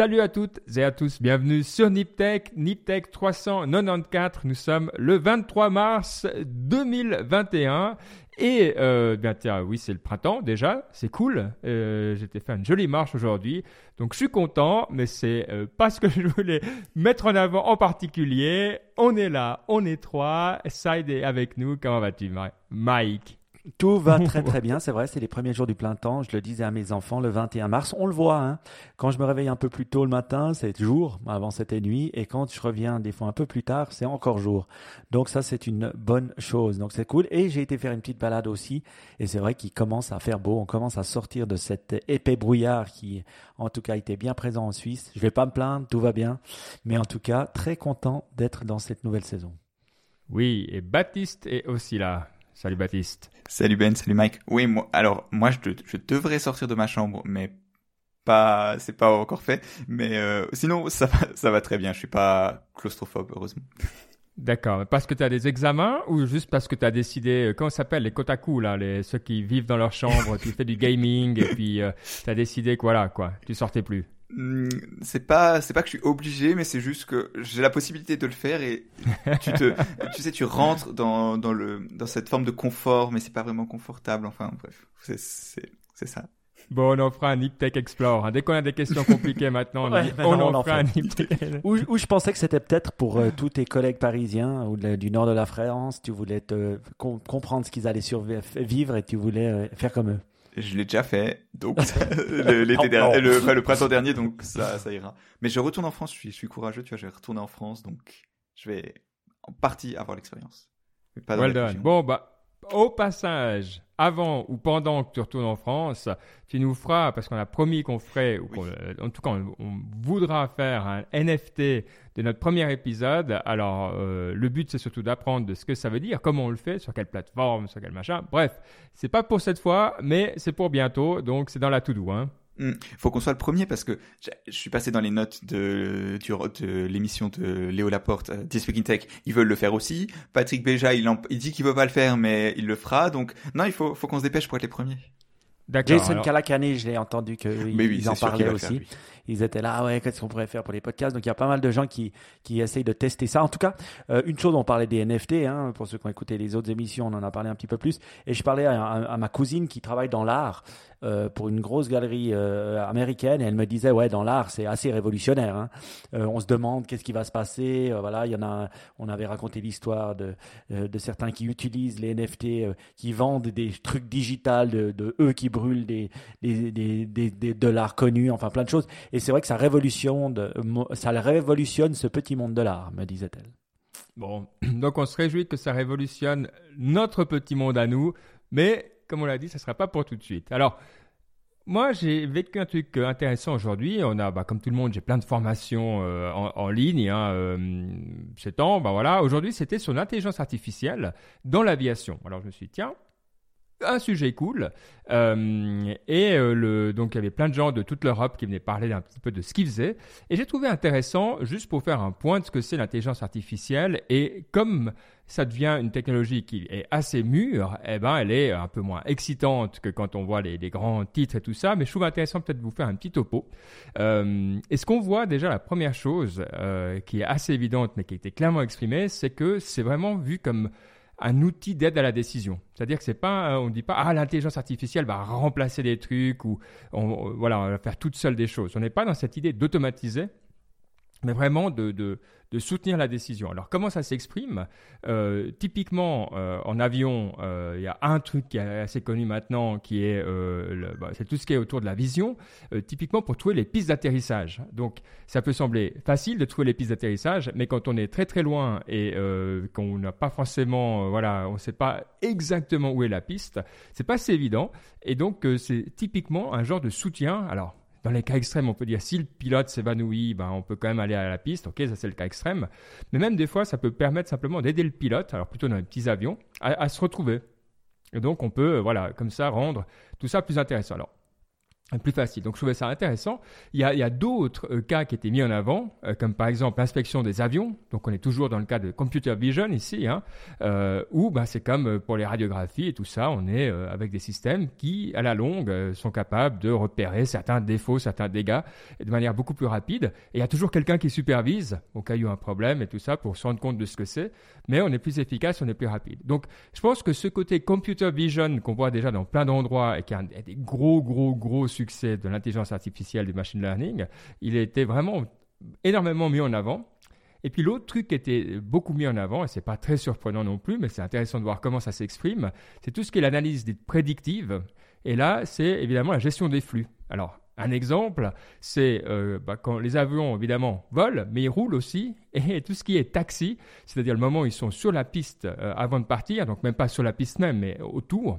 Salut à toutes et à tous, bienvenue sur Niptech, Niptech 394. Nous sommes le 23 mars 2021 et euh, bien tiens, oui, c'est le printemps déjà, c'est cool. Euh, J'étais fait une jolie marche aujourd'hui, donc je suis content, mais c'est euh, pas ce que je voulais mettre en avant en particulier. On est là, on est trois. Side est avec nous. Comment vas-tu, Mike? Tout va très très bien, c'est vrai, c'est les premiers jours du plein temps. Je le disais à mes enfants le 21 mars. On le voit, hein. quand je me réveille un peu plus tôt le matin, c'est jour, avant c'était nuit, et quand je reviens des fois un peu plus tard, c'est encore jour. Donc ça, c'est une bonne chose. Donc c'est cool. Et j'ai été faire une petite balade aussi, et c'est vrai qu'il commence à faire beau. On commence à sortir de cet épais brouillard qui, en tout cas, était bien présent en Suisse. Je vais pas me plaindre, tout va bien, mais en tout cas, très content d'être dans cette nouvelle saison. Oui, et Baptiste est aussi là. Salut Baptiste. Salut Ben, salut Mike. Oui, moi, alors moi je, je devrais sortir de ma chambre, mais pas, c'est pas encore fait. Mais euh, sinon ça va, ça va très bien. Je suis pas claustrophobe heureusement. D'accord. Parce que tu as des examens ou juste parce que tu as décidé, euh, comment ça s'appelle, les kotaku, là, les, ceux qui vivent dans leur chambre, tu fais du gaming et puis euh, tu as décidé que voilà, quoi, tu sortais plus? Hmm, c'est pas c'est pas que je suis obligé mais c'est juste que j'ai la possibilité de le faire et tu te tu sais tu rentres dans dans le dans cette forme de confort mais c'est pas vraiment confortable enfin bref c'est c'est ça Bon, on en fera un Nip Tech Explore. Hein. Dès qu'on a des questions compliquées maintenant, on, en fera un Tech. Ou, je pensais que c'était peut-être pour euh, tous tes collègues parisiens ou du nord de la France. Tu voulais te comprendre ce qu'ils allaient survivre et tu voulais euh, faire comme eux. Je l'ai déjà fait, donc l'été dernier, le, printemps dernier, donc ça, ça ira. Mais je retourne en France, je suis, je suis courageux, tu vois, je vais retourner en France, donc je vais en partie avoir l'expérience. Pas well done. Bon, bah, au passage, avant ou pendant que tu retournes en France, tu nous feras, parce qu'on a promis qu'on ferait, ou euh, en tout cas on, voudra faire un NFT de notre premier épisode. Alors euh, le but c'est surtout d'apprendre de ce que ça veut dire, comment on le fait, sur quelle plateforme, sur quel machin. Bref, c'est pas pour cette fois, mais c'est pour bientôt, donc c'est dans la to-do. Hein. Il hmm. faut qu'on soit le premier parce que je suis passé dans les notes de, de l'émission de Léo Laporte, euh, This Week in Tech. Ils veulent le faire aussi. Patrick Béja, il, il dit qu'il veut pas le faire, mais il le fera. Donc, non, il faut, faut qu'on se dépêche pour être les premiers. Jason alors... Calacanis, je l'ai entendu qu'ils oui, en parlaient aussi. Ils étaient là, ah ouais, qu'est-ce qu'on pourrait faire pour les podcasts? Donc il y a pas mal de gens qui, qui essayent de tester ça. En tout cas, euh, une chose, on parlait des NFT, hein, pour ceux qui ont écouté les autres émissions, on en a parlé un petit peu plus. Et je parlais à ma cousine qui travaille dans l'art. Euh, pour une grosse galerie euh, américaine et elle me disait ouais dans l'art c'est assez révolutionnaire. Hein. Euh, on se demande qu'est-ce qui va se passer. voilà, il y en a. On avait raconté l'histoire de de certains qui utilisent les NFT, qui vendent des trucs digitales de, eux qui brûlent des des, des, des, des dollars connus, enfin plein de choses. Et c'est vrai que ça révolutionne, ça révolutionne ce petit monde de l'art, me disait-elle. Bon, donc on se réjouit que ça révolutionne notre petit monde à nous, mais comme on l'a dit, ça ne sera pas pour tout de suite. Alors, moi, j'ai vécu un truc euh, intéressant aujourd'hui. On a, bah, comme tout le monde, j'ai plein de formations euh, en, ligne hein, euh, ces temps. Bah, voilà. Aujourd'hui, c'était sur l'intelligence artificielle dans l'aviation. Alors, je me suis dit, tiens, un sujet cool. Euh, et euh, donc il y avait plein de gens de toute l'Europe qui venaient parler un petit peu de ce qu'ils faisaient. Et j'ai trouvé intéressant, juste pour faire un point de ce que c'est l'intelligence artificielle. Et comme ça devient une technologie qui est assez mûre, eh ben elle est un peu moins excitante que quand on voit les, grands titres et tout ça. Mais je trouve intéressant peut-être de vous faire un petit topo. Euh, et ce qu'on voit déjà, la première chose qui est assez évidente, mais qui a été clairement exprimée, c'est que c'est vraiment vu comme un outil d'aide à la décision. C'est-à-dire que c'est pas, on ne dit pas ah l'intelligence artificielle va remplacer des trucs ou on, voilà on va faire toute seule des choses. On n'est pas dans cette idée d'automatiser, mais vraiment de, soutenir la décision. Alors comment ça s'exprime? Euh, Typiquement euh, en avion, euh, il y a un truc qui est assez connu maintenant, qui est bah, c'est tout ce qui est autour de la vision. typiquement pour trouver les pistes d'atterrissage. Donc ça peut sembler facile de trouver les pistes d'atterrissage, mais quand on est très très loin et qu'on n'a pas forcément, voilà, on ne sait pas exactement où est la piste, c'est pas assez évident. Et donc c'est typiquement un genre de soutien. Alors dans les cas extrêmes, on peut dire si le pilote s'évanouit, ben, on peut quand même aller à la piste. Ok, ça c'est le cas extrême. Mais même des fois, ça peut permettre simplement d'aider le pilote, alors plutôt dans les petits avions, à, se retrouver. Et donc on peut, voilà, comme ça, rendre tout ça plus intéressant. Plus facile. Donc je trouvais ça intéressant. Il y a, d'autres euh, cas qui étaient mis en avant, euh, comme par exemple l'inspection des avions. Donc on est toujours dans le cas de computer vision ici, hein, euh, où bah, c'est comme pour les radiographies et tout ça, on est avec des systèmes qui, à la longue, sont capables de repérer certains défauts, certains dégâts de manière beaucoup plus rapide. Et il y a toujours quelqu'un qui supervise au cas où il y a un problème et tout ça pour se rendre compte de ce que c'est. Mais on est plus efficace, on est plus rapide. Donc je pense que ce côté computer vision qu'on voit déjà dans plein d'endroits et qui a des gros, gros, gros succès de l'intelligence artificielle, du machine learning, il été vraiment énormément mis en avant. Et puis l'autre truc qui était beaucoup mis en avant, et c'est pas très surprenant non plus, mais c'est intéressant de voir comment ça s'exprime, c'est tout ce qui est l'analyse prédictive. Et là, c'est évidemment la gestion des flux. Alors, un exemple, c'est euh, bah, quand les avions, évidemment, volent, mais ils roulent aussi. Et tout ce qui est taxi, c'est-à-dire le moment où ils sont sur la piste euh, avant de partir, donc même pas sur la piste même, mais autour,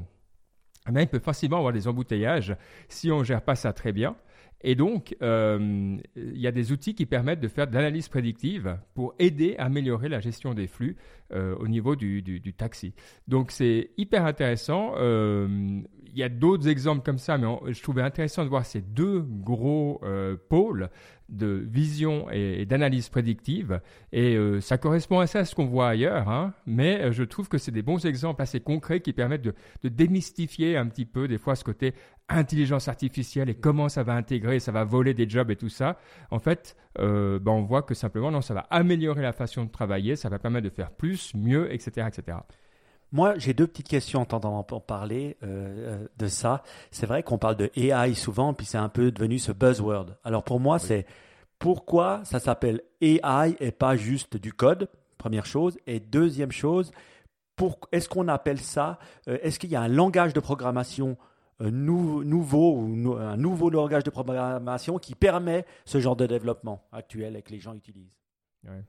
eh il peut facilement avoir des embouteillages si on ne gère pas ça très bien. Et donc, euh, il y a des outils qui permettent de faire de l'analyse prédictive pour aider à améliorer la gestion des flux euh, au niveau du, taxi. Donc, c'est hyper intéressant. Euh, il y a d'autres exemples comme ça, mais je trouvais intéressant de voir ces deux gros pôles de vision et, d'analyse prédictive. Et euh, ça correspond assez à ce qu'on voit ailleurs, hein. mais euh, je trouve que c'est des bons exemples assez concrets qui permettent de, démystifier un petit peu des fois ce côté intelligence artificielle et comment ça va intégrer, ça va voler des jobs et tout ça. En fait, euh, ben, on voit que simplement, non, ça va améliorer la façon de travailler, ça va permettre de faire plus, mieux, etc. etc. Moi, j'ai deux petites questions en entendant parler de ça. C'est vrai qu'on parle de AI souvent, puis c'est un peu devenu ce buzzword. Alors pour moi, c'est pourquoi ça s'appelle AI et pas juste du code, première chose. Et deuxième chose, est-ce qu'on appelle ça, euh, est-ce qu'il y a un langage de programmation euh, nouveau ou un nouveau langage de programmation qui permet ce genre de développement actuel et que les gens utilisent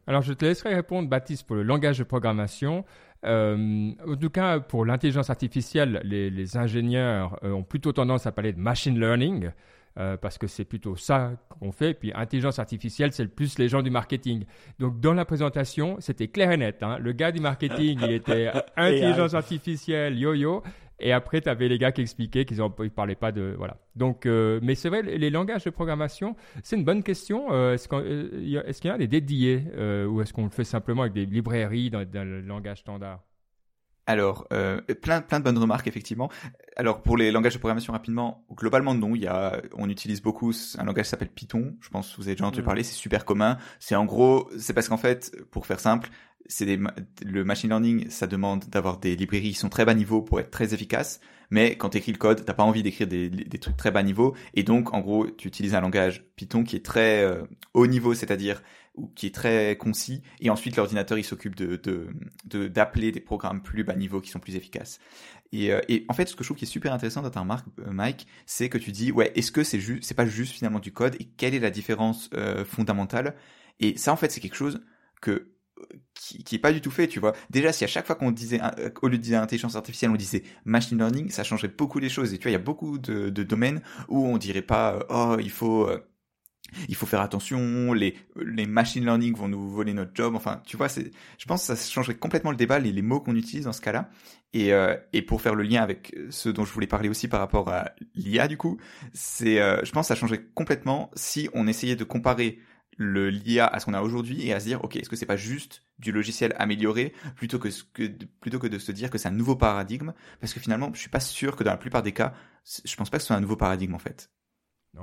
Alors, je te laisserai répondre, Baptiste, pour le langage de programmation. Euh, en tout cas, pour l'intelligence artificielle, les, ingénieurs ont plutôt tendance à parler de machine learning. Euh, parce que c'est plutôt ça qu'on fait. Puis intelligence artificielle, c'est le plus les gens du marketing. Donc dans la présentation, c'était clair et net. Hein. Le gars du marketing, il était intelligence artificielle, yo-yo. Et après, tu avais les gars qui expliquaient qu'ils ne parlaient pas de... Voilà. Donc, euh, mais c'est vrai, les langages de programmation, c'est une bonne question. Euh, est-ce qu'il y a des dédiés ou est-ce qu'on le fait simplement avec des librairies dans le langage standard? Alors, euh, plein, plein de bonnes remarques, effectivement. Alors, pour les langages de programmation, rapidement, globalement, non. Il y a, on utilise beaucoup un langage qui s'appelle Python. Je pense que vous avez déjà entendu mm. parler. C'est super commun. C'est en gros, c'est parce qu'en fait, pour faire simple, c'est des, le machine learning, ça demande d'avoir des librairies qui sont très bas niveau pour être très efficaces. Mais quand tu écris le code, t'as pas envie d'écrire des, des, trucs très bas niveau. Et donc, en gros, tu utilises un langage Python qui est très euh, haut niveau, c'est-à-dire ou qui est très concis, et ensuite l'ordinateur il s'occupe de, d'appeler des programmes plus bas niveau qui sont plus efficaces. Et, euh, et, en fait, ce que je trouve qui est super intéressant dans ta remarque, euh, Mike, c'est que tu dis ouais, est-ce que c'est juste, c'est pas juste finalement du code, et quelle est la différence euh, fondamentale? Et ça, en fait, c'est quelque chose que qui, qui est pas du tout fait, tu vois. Déjà, si à chaque fois qu'on disait, au lieu de dire intelligence artificielle, on disait machine learning, ça changerait beaucoup les choses. Et tu vois, il y a beaucoup de, de domaines où on dirait pas, oh, il faut il faut faire attention, les, les machine learning vont nous voler notre job. Enfin, tu vois, c'est, je pense que ça changerait complètement le débat, les, les mots qu'on utilise dans ce cas-là. Et, euh, pour faire le lien avec ce dont je voulais parler aussi par rapport à l'IA, du coup, c'est, euh, je pense que ça changerait complètement si on essayait de comparer le l'IA à ce qu'on a aujourd'hui et à se dire, ok, est-ce que c'est pas juste du logiciel amélioré plutôt que, que, plutôt que de se dire que c'est un nouveau paradigme? Parce que finalement, je suis pas sûr que dans la plupart des cas, je pense pas que ce soit un nouveau paradigme en fait.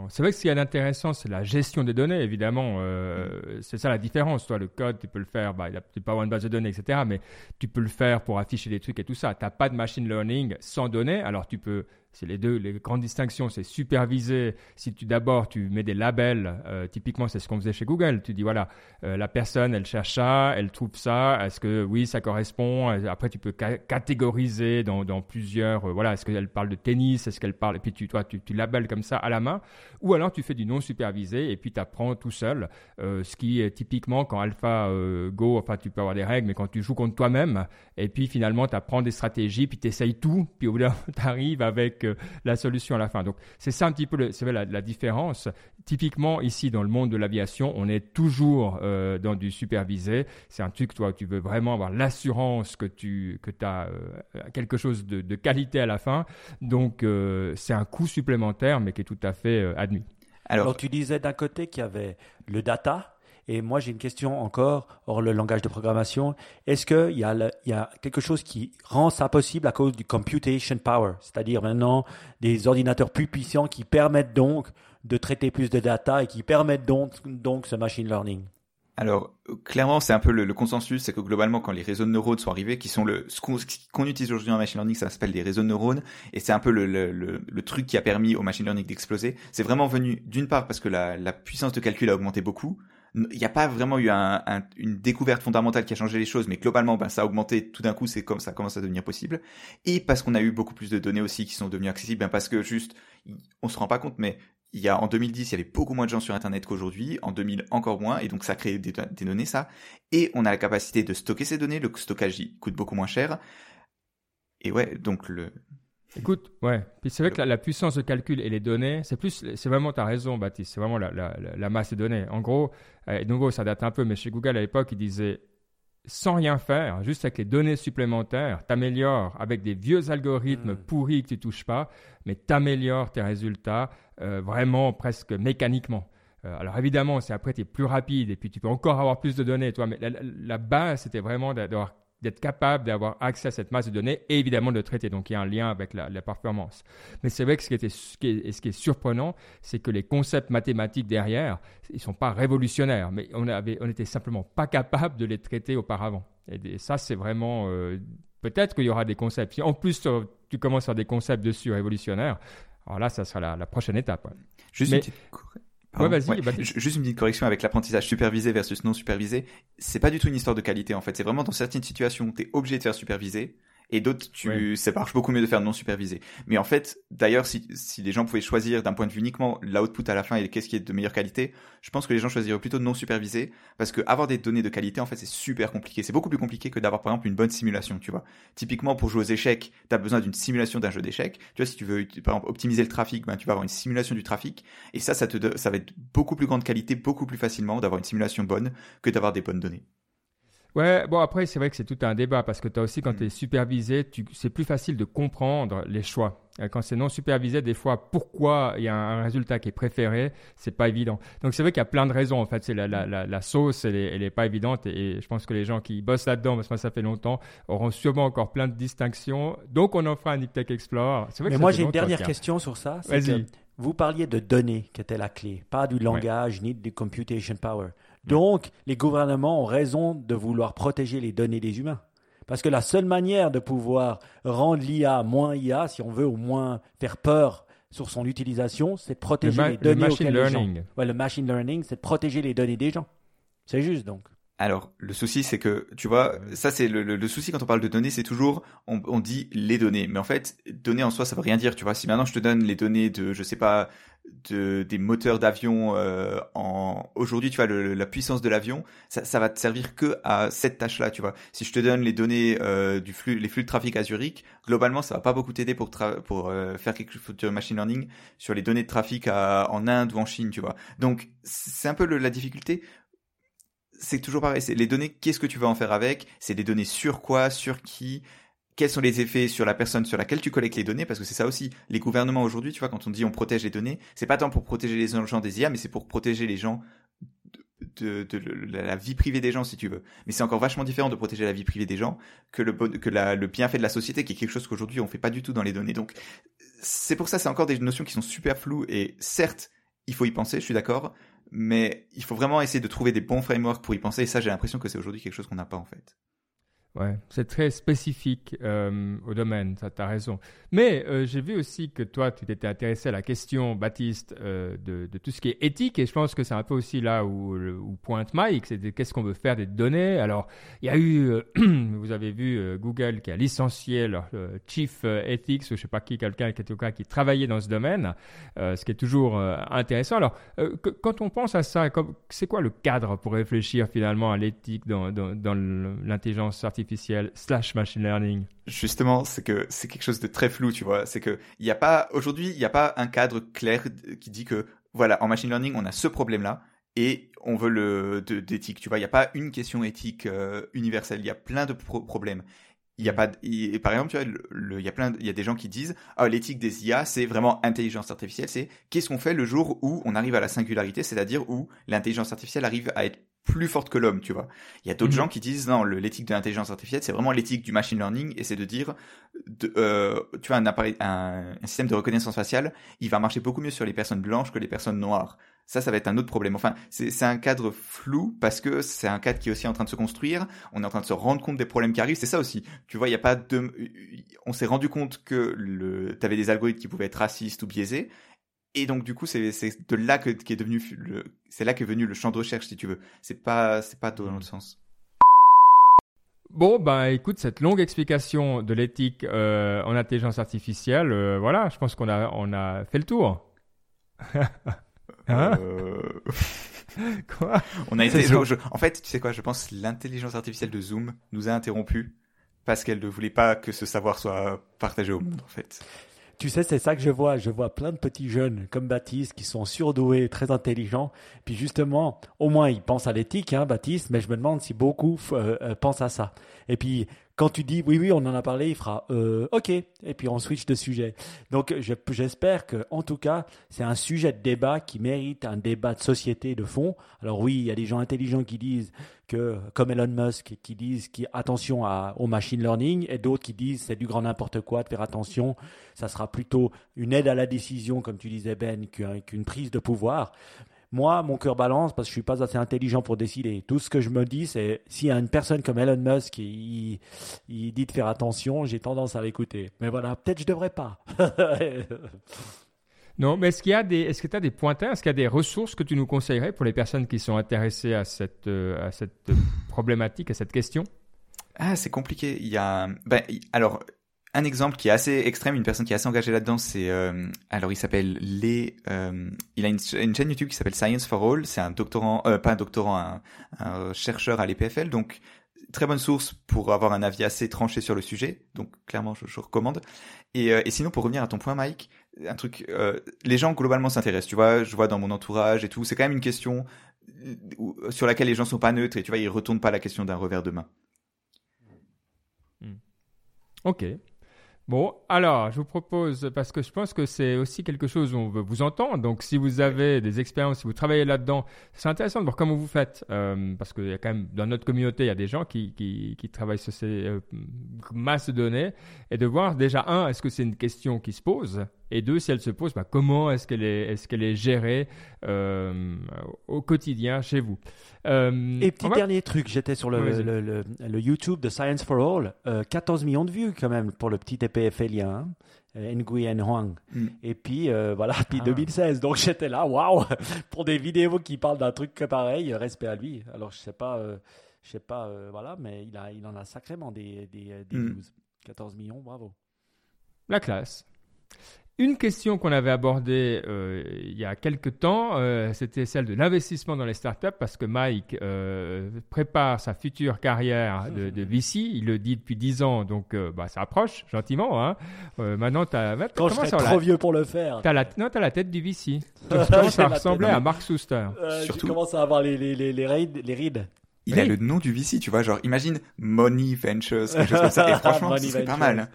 C'est vrai que ce qui est intéressant, c'est la gestion des données, évidemment. Euh, mm. c'est ça la différence. Toi, le code, tu peux le faire, bah, il pas une base de données, etc. Mais tu peux le faire pour afficher des trucs et tout ça. Tu n'as pas de machine learning sans données. Alors, tu peux c'est les deux, les grandes distinctions, c'est superviser. Si tu d'abord tu mets des labels, euh, typiquement c'est ce qu'on faisait chez Google. Tu dis voilà, euh, la personne elle cherche ça, elle trouve ça. Est-ce que oui ça correspond? Après tu peux catégoriser dans, plusieurs. Euh, voilà, est-ce qu'elle parle de tennis? Est-ce qu'elle parle Et puis tu toi tu, tu labelles comme ça à la main. Ou alors tu fais du non supervisé et puis tu apprends tout seul. ce qui est typiquement quand Alpha Go, enfin tu peux avoir des règles, mais quand tu joues contre toi-même et puis finalement tu apprends des stratégies, puis tu essayes tout, puis au bout d'un tu arrives avec avec la solution à la fin. Donc c'est ça un petit peu la, la, différence. Typiquement ici dans le monde de l'aviation, on est toujours dans du supervisé. C'est un truc toi tu veux vraiment avoir l'assurance que tu que as quelque chose de, de, qualité à la fin. Donc c'est un coût supplémentaire mais qui est tout à fait admis. Alors, tu disais d'un côté qu'il y avait le data, et moi j'ai une question encore, hors le langage de programmation, est-ce qu'il y, a y a quelque chose qui rend ça possible à cause du computation power, c'est-à-dire maintenant des ordinateurs plus puissants qui permettent donc de traiter plus de data et qui permettent donc, donc ce machine learning alors clairement, c'est un peu le, consensus, c'est que globalement, quand les réseaux de neurones sont arrivés, qui sont le ce qu'on utilise aujourd'hui en machine learning, ça s'appelle des réseaux de neurones, et c'est un peu le, le, truc qui a permis au machine learning d'exploser. C'est vraiment venu d'une part parce que la, puissance de calcul a augmenté beaucoup. Il n'y a pas vraiment eu un, une découverte fondamentale qui a changé les choses, mais globalement, ben, ça a augmenté. Tout d'un coup, c'est comme ça commence à devenir possible. Et parce qu'on a eu beaucoup plus de données aussi qui sont devenues accessibles, ben parce que juste, on se rend pas compte, mais il y a en 2010, il y avait beaucoup moins de gens sur Internet qu'aujourd'hui. En 2000, encore moins. Et donc, ça crée des, des, données, ça. Et on a la capacité de stocker ces données. Le stockage coûte beaucoup moins cher. Et ouais, donc le. Écoute, ouais. Puis c'est vrai que la, puissance de calcul et les données, c'est plus, c'est vraiment, tu as raison, Baptiste, c'est vraiment la, la, la, masse de données. En gros, euh, de nouveau, ça date un peu, mais chez Google à l'époque, ils disaient sans rien faire, juste avec les données supplémentaires, t'améliores avec des vieux algorithmes mm. pourris que tu touches pas, mais t'améliores tes résultats euh, vraiment presque mécaniquement. Euh, alors évidemment, c'est après tu es plus rapide et puis tu peux encore avoir plus de données, toi, mais la, la base c'était vraiment d'avoir d'être capable d'avoir accès à cette masse de données et évidemment de traiter. Donc il y a un lien avec la, performance. Mais c'est vrai que ce qui, était, ce qui est, ce qui est surprenant, c'est que les concepts mathématiques derrière, ils ne sont pas révolutionnaires, mais on avait, on n'était simplement pas capable de les traiter auparavant. Et, ça, c'est vraiment... Euh, peut-être qu'il y aura des concepts. Si en plus tu commences à des concepts dessus révolutionnaires, alors là, ça sera la, prochaine étape. Juste une petite Juste une petite correction avec l'apprentissage supervisé versus non supervisé. C'est pas du tout une histoire de qualité en fait. C'est vraiment dans certaines situations, tu es obligé de faire superviser et d'autres tu ça marche beaucoup mieux de faire non supervisé. Mais en fait d'ailleurs si, si les gens pouvaient choisir d'un point de vue uniquement l'output à la fin et qu'est-ce qui est de meilleure qualité je pense que les gens choisiraient plutôt non supervisé parce que avoir des données de qualité en fait c'est super compliqué. C'est beaucoup plus compliqué que d'avoir par exemple une bonne simulation tu vois. Typiquement pour jouer aux échecs tu as besoin d'une simulation d'un jeu d'échecs. Tu vois si tu veux par exemple optimiser le trafic ben tu vas avoir une simulation du trafic. Et ça ça te ça va être beaucoup plus grande qualité beaucoup plus facilement d'avoir une simulation bonne que d'avoir des bonnes données Ouais, bon après c'est vrai que c'est tout un débat parce que tu as aussi quand mm. tu es supervisé, c'est plus facile de comprendre les choix. Euh, quand c'est non supervisé, des fois pourquoi il y a un résultat qui est préféré, c'est pas évident. Donc c'est vrai qu'il y a plein de raisons en fait. C'est la, la, la, sauce, elle est, elle est pas évidente et, je pense que les gens qui bossent là-dedans, parce que ça fait longtemps, auront sûrement encore plein de distinctions. Donc on en fera un Niptech Explore. Vrai Mais moi j'ai une dernière question sur ça. Vas-y. Vous parliez de données qui étaient la clé, pas du langage ni du computation power. Donc, les gouvernements ont raison de vouloir protéger les données des humains. Parce que la seule manière de pouvoir rendre l'IA moins IA, si on veut au moins faire peur sur son utilisation, c'est de protéger les données le machine learning. Ouais, le machine learning, c'est de protéger les données des gens. C'est juste donc. Alors, le souci, c'est que, tu vois, ça, c'est le, le, souci quand on parle de données, c'est toujours, on, on, dit les données. Mais en fait, données en soi, ça veut rien dire, tu vois. Si maintenant je te donne les données de, je sais pas, de, des moteurs d'avion euh, en aujourd'hui tu vois la puissance de l'avion ça, va te servir que à cette tâche là tu vois. Si je te donne les données euh, du flux les flux de trafic à Zurich globalement ça va pas beaucoup t'aider pour pour euh, faire quelque chose de machine learning sur les données de trafic à, en Inde ou en Chine tu vois. Donc c'est un peu la difficulté. C'est toujours pareil c'est les données qu'est-ce que tu vas en faire avec? C'est des données sur quoi? Sur qui? Quels sont les effets sur la personne sur laquelle tu collectes les données, parce que c'est ça aussi. Les gouvernements aujourd'hui, tu vois, quand on dit on protège les données, c'est pas tant pour protéger les gens des IA, mais c'est pour protéger les gens de, la vie privée des gens, si tu veux. Mais c'est encore vachement différent de protéger la vie privée des gens que le, le bienfait de la société, qui est quelque chose qu'aujourd'hui on fait pas du tout dans les données. Donc, c'est pour ça, c'est encore des notions qui sont super floues et certes, il faut y penser, je suis d'accord, mais il faut vraiment essayer de trouver des bons frameworks pour y penser et ça, j'ai l'impression que c'est aujourd'hui quelque chose qu'on n'a pas en fait. C'est très spécifique euh, au domaine, ça tu as raison. Mais euh, j'ai vu aussi que toi, tu t'étais intéressé à la question, Baptiste, euh, de, tout ce qui est éthique, et je pense que c'est un peu aussi là où, pointe Mike, c'est qu'est-ce qu'on veut faire des données. Alors, il y a eu, vous avez vu Google qui a licencié leur chief ethics, ou je sais pas qui, quelqu'un qui travaillait dans ce domaine, ce qui est toujours intéressant. Alors, quand on pense à ça, c'est quoi le cadre pour réfléchir finalement à l'éthique dans l'intelligence artificielle artificielle slash machine learning Justement, c'est que c'est quelque chose de très flou, tu vois. C'est que il n'y a pas aujourd'hui, il n'y a pas un cadre clair qui dit que voilà, en machine learning, on a ce problème-là et on veut le d'éthique. Tu vois, il n'y a pas une question éthique euh, universelle. Il y a plein de problèmes. Il y a pas, et par exemple, tu vois, il y a plein, il y a des gens qui disent, ah, l'éthique des IA, c'est vraiment intelligence artificielle. C'est qu'est-ce qu'on fait le jour où on arrive à la singularité, c'est-à-dire où l'intelligence artificielle arrive à être plus forte que l'homme, tu vois. Il y a d'autres mhm. gens qui disent non, l'éthique de l'intelligence artificielle, c'est vraiment l'éthique du machine learning et c'est de dire, de, euh, tu vois, un appareil, un, système de reconnaissance faciale, il va marcher beaucoup mieux sur les personnes blanches que les personnes noires. Ça, ça va être un autre problème. Enfin, c'est un cadre flou parce que c'est un cadre qui est aussi en train de se construire. On est en train de se rendre compte des problèmes qui arrivent. C'est ça aussi. Tu vois, il y a pas de, on s'est rendu compte que le, t'avais des algorithmes qui pouvaient être racistes ou biaisés. Et donc du coup, c'est de là que qui est devenu le, c'est là qu'est venu le champ de recherche, si tu veux. C'est pas c'est pas dans le sens. Bon, bah écoute, cette longue explication de l'éthique euh, en intelligence artificielle, euh, voilà, je pense qu'on a on a fait le tour. hein euh... quoi? On a été. en fait, tu sais quoi Je pense l'intelligence artificielle de Zoom nous a interrompus parce qu'elle ne voulait pas que ce savoir soit partagé au monde, en fait. Tu sais, c'est ça que je vois. Je vois plein de petits jeunes comme Baptiste qui sont surdoués, très intelligents. Puis justement, au moins ils pensent à l'éthique, hein, Baptiste, mais je me demande si beaucoup euh, euh, pensent à ça. Et puis quand tu dis oui, oui, on en a parlé, il fera euh, ok, et puis on switch de sujet. Donc j'espère que, en tout cas, c'est un sujet de débat qui mérite un débat de société de fond. Alors oui, il y a des gens intelligents qui disent que, comme Elon Musk, qui disent qui, attention au machine learning, et d'autres qui disent c'est du grand n'importe quoi de faire attention. Ça sera plutôt une aide à la décision, comme tu disais Ben, qu'une prise de pouvoir. Moi, mon cœur balance parce que je suis pas assez intelligent pour décider. Tout ce que je me dis, c'est s'il y a une personne comme Elon Musk qui il, dit de faire attention, j'ai tendance à l'écouter. Mais voilà, peut-être je devrais pas. non, mais est-ce qu'il y a des, est-ce que tu as des pointeurs, est-ce qu'il y a des ressources que tu nous conseillerais pour les personnes qui sont intéressées à cette, euh, à cette problématique, à cette question? Ah, c'est compliqué. Il y a, ben, alors un exemple qui est assez extrême, une personne qui est assez engagée là-dedans, c'est euh, alors il s'appelle Les, euh, il a une, chaîne YouTube qui s'appelle Science for All. C'est un doctorant, euh, pas un doctorant, un, chercheur à l'EPFL, donc très bonne source pour avoir un avis assez tranché sur le sujet. Donc clairement, je, recommande. Et, et, sinon, pour revenir à ton point, Mike, un truc, les gens globalement s'intéressent. Tu vois, je vois dans mon entourage et tout, c'est quand même une question sur laquelle les gens sont pas neutres et tu vois, ils retournent pas la question d'un revers de main. Ok. Bon, alors, je vous propose, parce que je pense que c'est aussi quelque chose où on veut vous entendre. Donc, si vous avez des expériences, si vous travaillez là-dedans, c'est intéressant de voir comment vous faites. Euh, parce qu'il y a quand même, dans notre communauté, il y a des gens qui, travaillent sur ces euh, masses de données. Et de voir déjà, un, est-ce que c'est une question qui se pose? Et deux, si elle se pose, bah, comment est-ce qu'elle est, est, qu'elle est gérée euh, au quotidien chez vous? Euh, Et petit dernier truc, j'étais sur le, le, le, YouTube de Science for All, 14 euh, millions de vues quand même pour le petit EPFLien. Hein Nguyen Huang. Mm. Et puis voilà, puis 2016. Ah. Donc j'étais là, waouh, pour des vidéos qui parlent d'un truc que pareil, respect à lui. Alors je sais pas, je sais pas, voilà, mais il a, il en a sacrément des, des, des mm. 14 millions, bravo. La classe. Une question qu'on avait abordée euh, il y a quelques temps, euh, c'était celle de l'investissement dans les startups parce que Mike euh, prépare sa future carrière de, de, VC. Il le dit depuis 10 ans, donc bah, ça approche gentiment. Hein. maintenant, tu as. Quand je serai trop vieux pour le faire. As la, non, tu as la tête du VC. Tu commences à ressembler à Mark Suster. Surtout. Tu commences à avoir les, les, les, les, rides, les rides. Il a le nom du VC, tu vois. Genre, imagine Money Ventures, quelque chose comme ça. Et franchement, c'est pas mal.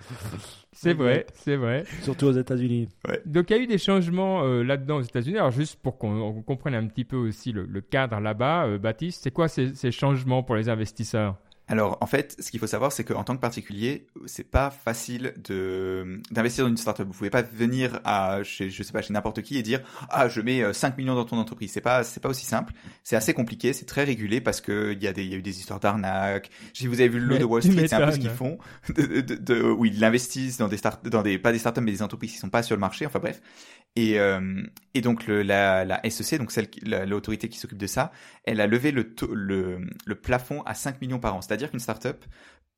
C'est vrai, c'est vrai. Surtout aux États-Unis. Donc il y a eu des changements euh, là-dedans aux États-Unis. Alors juste pour qu'on comprenne un petit peu aussi le, cadre là-bas, euh, Baptiste, c'est quoi ces changements pour les investisseurs? Alors, en fait, ce qu'il faut savoir, c'est qu'en tant que particulier, c'est pas facile de d'investir dans une startup. Vous pouvez pas venir à chez, je sais pas, chez n'importe qui et dire ah je mets 5 euh, millions dans ton entreprise. C'est pas c'est pas aussi simple. C'est assez compliqué, c'est très régulé parce que il y a des il y a eu des histoires d'arnaques. Si vous avez vu le lot de Wall Street, c'est un peu ce qu'ils font. De, de, de, où ils investissent dans des start dans des pas des startups mais des entreprises qui sont pas sur le marché. Enfin bref. Et, euh, et donc le, la, la SEC, donc celle l'autorité qui s'occupe de ça, elle a levé le, le, le plafond à 5 millions par an. C'est-à-dire qu'une startup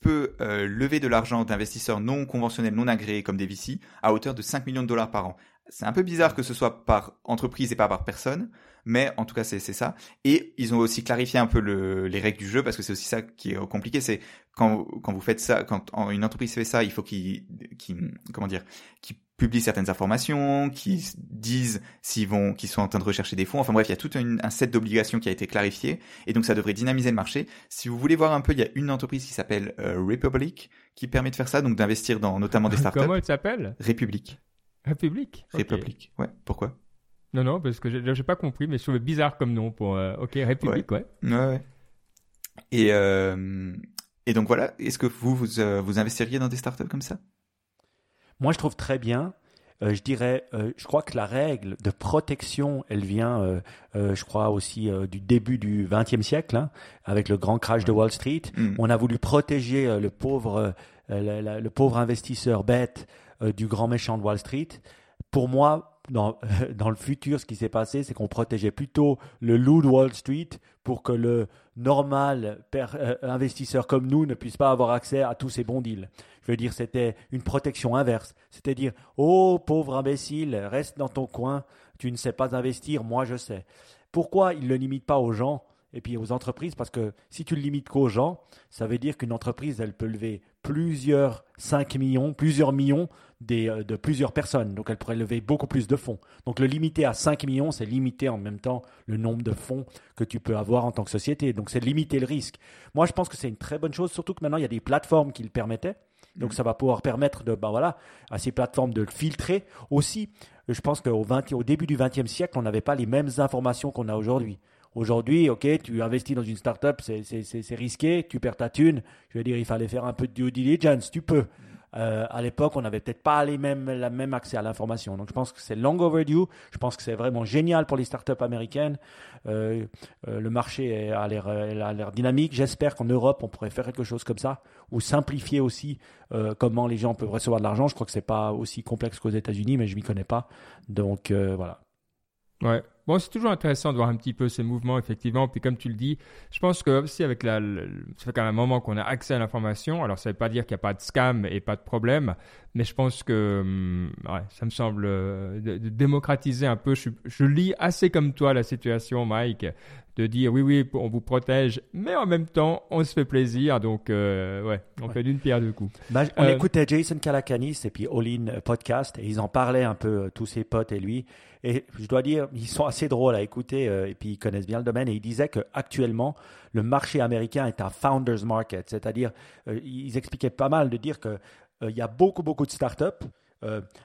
peut euh, lever de l'argent d'investisseurs non conventionnels, non agréés comme des VC, à hauteur de 5 millions de dollars par an. c'est un peu bizarre que ce soit par entreprise et pas par personne, mais en tout cas c'est ça. Et ils ont aussi clarifié un peu le, les règles du jeu parce que c'est aussi ça qui est compliqué. C'est quand quand vous faites ça, quand une entreprise fait ça, il faut qu'ils qu'ils comment dire, qu'ils publient certaines informations, qu'ils disent s'ils vont, qu'ils sont en train de rechercher des fonds. Enfin bref, il y a tout un, set d'obligations qui a été clarifié et donc ça devrait dynamiser le marché. Si vous voulez voir un peu, il y a une entreprise qui s'appelle euh, Republic qui permet de faire ça, donc d'investir dans notamment des startups. Comment elle s'appelle? Republic. République République, ouais. Pourquoi? Non, non, parce que j'ai pas compris, mais je trouvais bizarre comme nom pour. Euh, ok, République, ouais. Ouais, ouais. Et, euh, et donc voilà, est-ce que vous, vous, vous, investiriez dans des startups comme ça? Moi, je trouve très bien. je dirais, je crois que la règle de protection, elle vient, je crois aussi du début du XXe siècle, hein, avec le grand crash de Wall Street. Mm. On a voulu protéger le pauvre, le pauvre investisseur bête euh, du grand méchant de Wall Street. Pour moi, dans, dans le futur, ce qui s'est passé, c'est qu'on protégeait plutôt le loup de Wall Street pour que le normal euh, investisseur comme nous ne puisse pas avoir accès à tous ces bons deals. Je veux dire, c'était une protection inverse. C'était dire, oh pauvre imbécile, reste dans ton coin, tu ne sais pas investir, moi je sais. Pourquoi il ne le limite pas aux gens et puis aux entreprises, parce que si tu le limites qu'aux gens, ça veut dire qu'une entreprise, elle peut lever plusieurs 5 millions, plusieurs millions des, euh, de plusieurs personnes. Donc elle pourrait lever beaucoup plus de fonds. Donc le limiter à 5 millions, c'est limiter en même temps le nombre de fonds que tu peux avoir en tant que société. Donc c'est limiter le risque. Moi, je pense que c'est une très bonne chose, surtout que maintenant, il y a des plateformes qui le permettaient. Donc ça va pouvoir permettre de, ben voilà, à ces plateformes de le filtrer. Aussi, je pense qu'au au début du XXe siècle, on n'avait pas les mêmes informations qu'on a aujourd'hui. Aujourd'hui, ok, tu investis dans une startup, c'est risqué, tu perds ta thune. Je veux dire, il fallait faire un peu de due diligence, tu peux. Euh, à l'époque, on n'avait peut-être pas les mêmes, la même accès à l'information. Donc, je pense que c'est long overdue. Je pense que c'est vraiment génial pour les startups américaines. Euh, euh, le marché a l'air dynamique. J'espère qu'en Europe, on pourrait faire quelque chose comme ça ou simplifier aussi comment les gens peuvent recevoir de l'argent. Je crois que c'est pas aussi complexe qu'aux États-Unis, mais je m'y connais pas. Donc, voilà. Ouais, Bon, c'est toujours intéressant de voir un petit peu ces mouvements, effectivement. Puis comme tu le dis, je pense que aussi avec la, ça fait quand même un moment qu'on a accès à l'information. Alors ça ne veut pas dire qu'il n'y a pas de scam et pas de problème, mais je pense que hum, ouais, ça me semble euh, de, démocratiser un peu. Je, je, lis assez comme toi la situation, Mike, de dire oui, oui, on vous protège, mais en même temps, on se fait plaisir. Donc, euh, ouais, on fait d'une pierre deux coups. Bah, on euh, écoutait Jason Calacanis et puis All Podcast et ils en parlaient un peu, tous ses potes et lui. Et je dois dire, ils sont assez drôles à écouter euh, et puis ils connaissent bien le domaine. Et ils disaient qu'actuellement, le marché américain est un founder's market. C'est-à-dire, euh, ils expliquaient pas mal de dire qu'il euh, y a beaucoup, beaucoup de startups.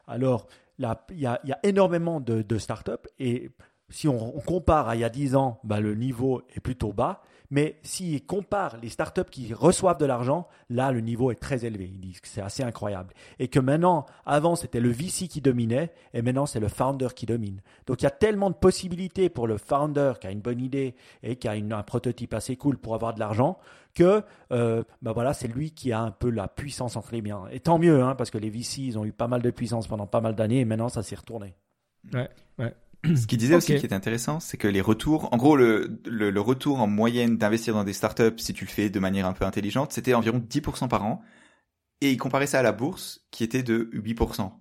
alors, il y, a, énormément de, de startups et si on, compare à il y a 10 ans, bah, le niveau est plutôt bas. Mais s'ils comparent les startups qui reçoivent de l'argent, là, le niveau est très élevé. Ils disent que c'est assez incroyable. Et que maintenant, avant, c'était le VC qui dominait, et maintenant, c'est le founder qui domine. Donc, il y a tellement de possibilités pour le founder qui a une bonne idée et qui a un prototype assez cool pour avoir de l'argent, que euh, bah voilà, c'est lui qui a un peu la puissance entre les biens. Et tant mieux, hein, parce que les VC, ils ont eu pas mal de puissance pendant pas mal d'années, et maintenant, ça s'est retourné. Ouais, ouais. Ce qu'il disait aussi qui est intéressant, c'est que les retours, en gros, le, le, retour en moyenne d'investir dans des startups, si tu le fais de manière un peu intelligente, c'était environ 10% par an. Et il comparait ça à la bourse, qui était de 8%.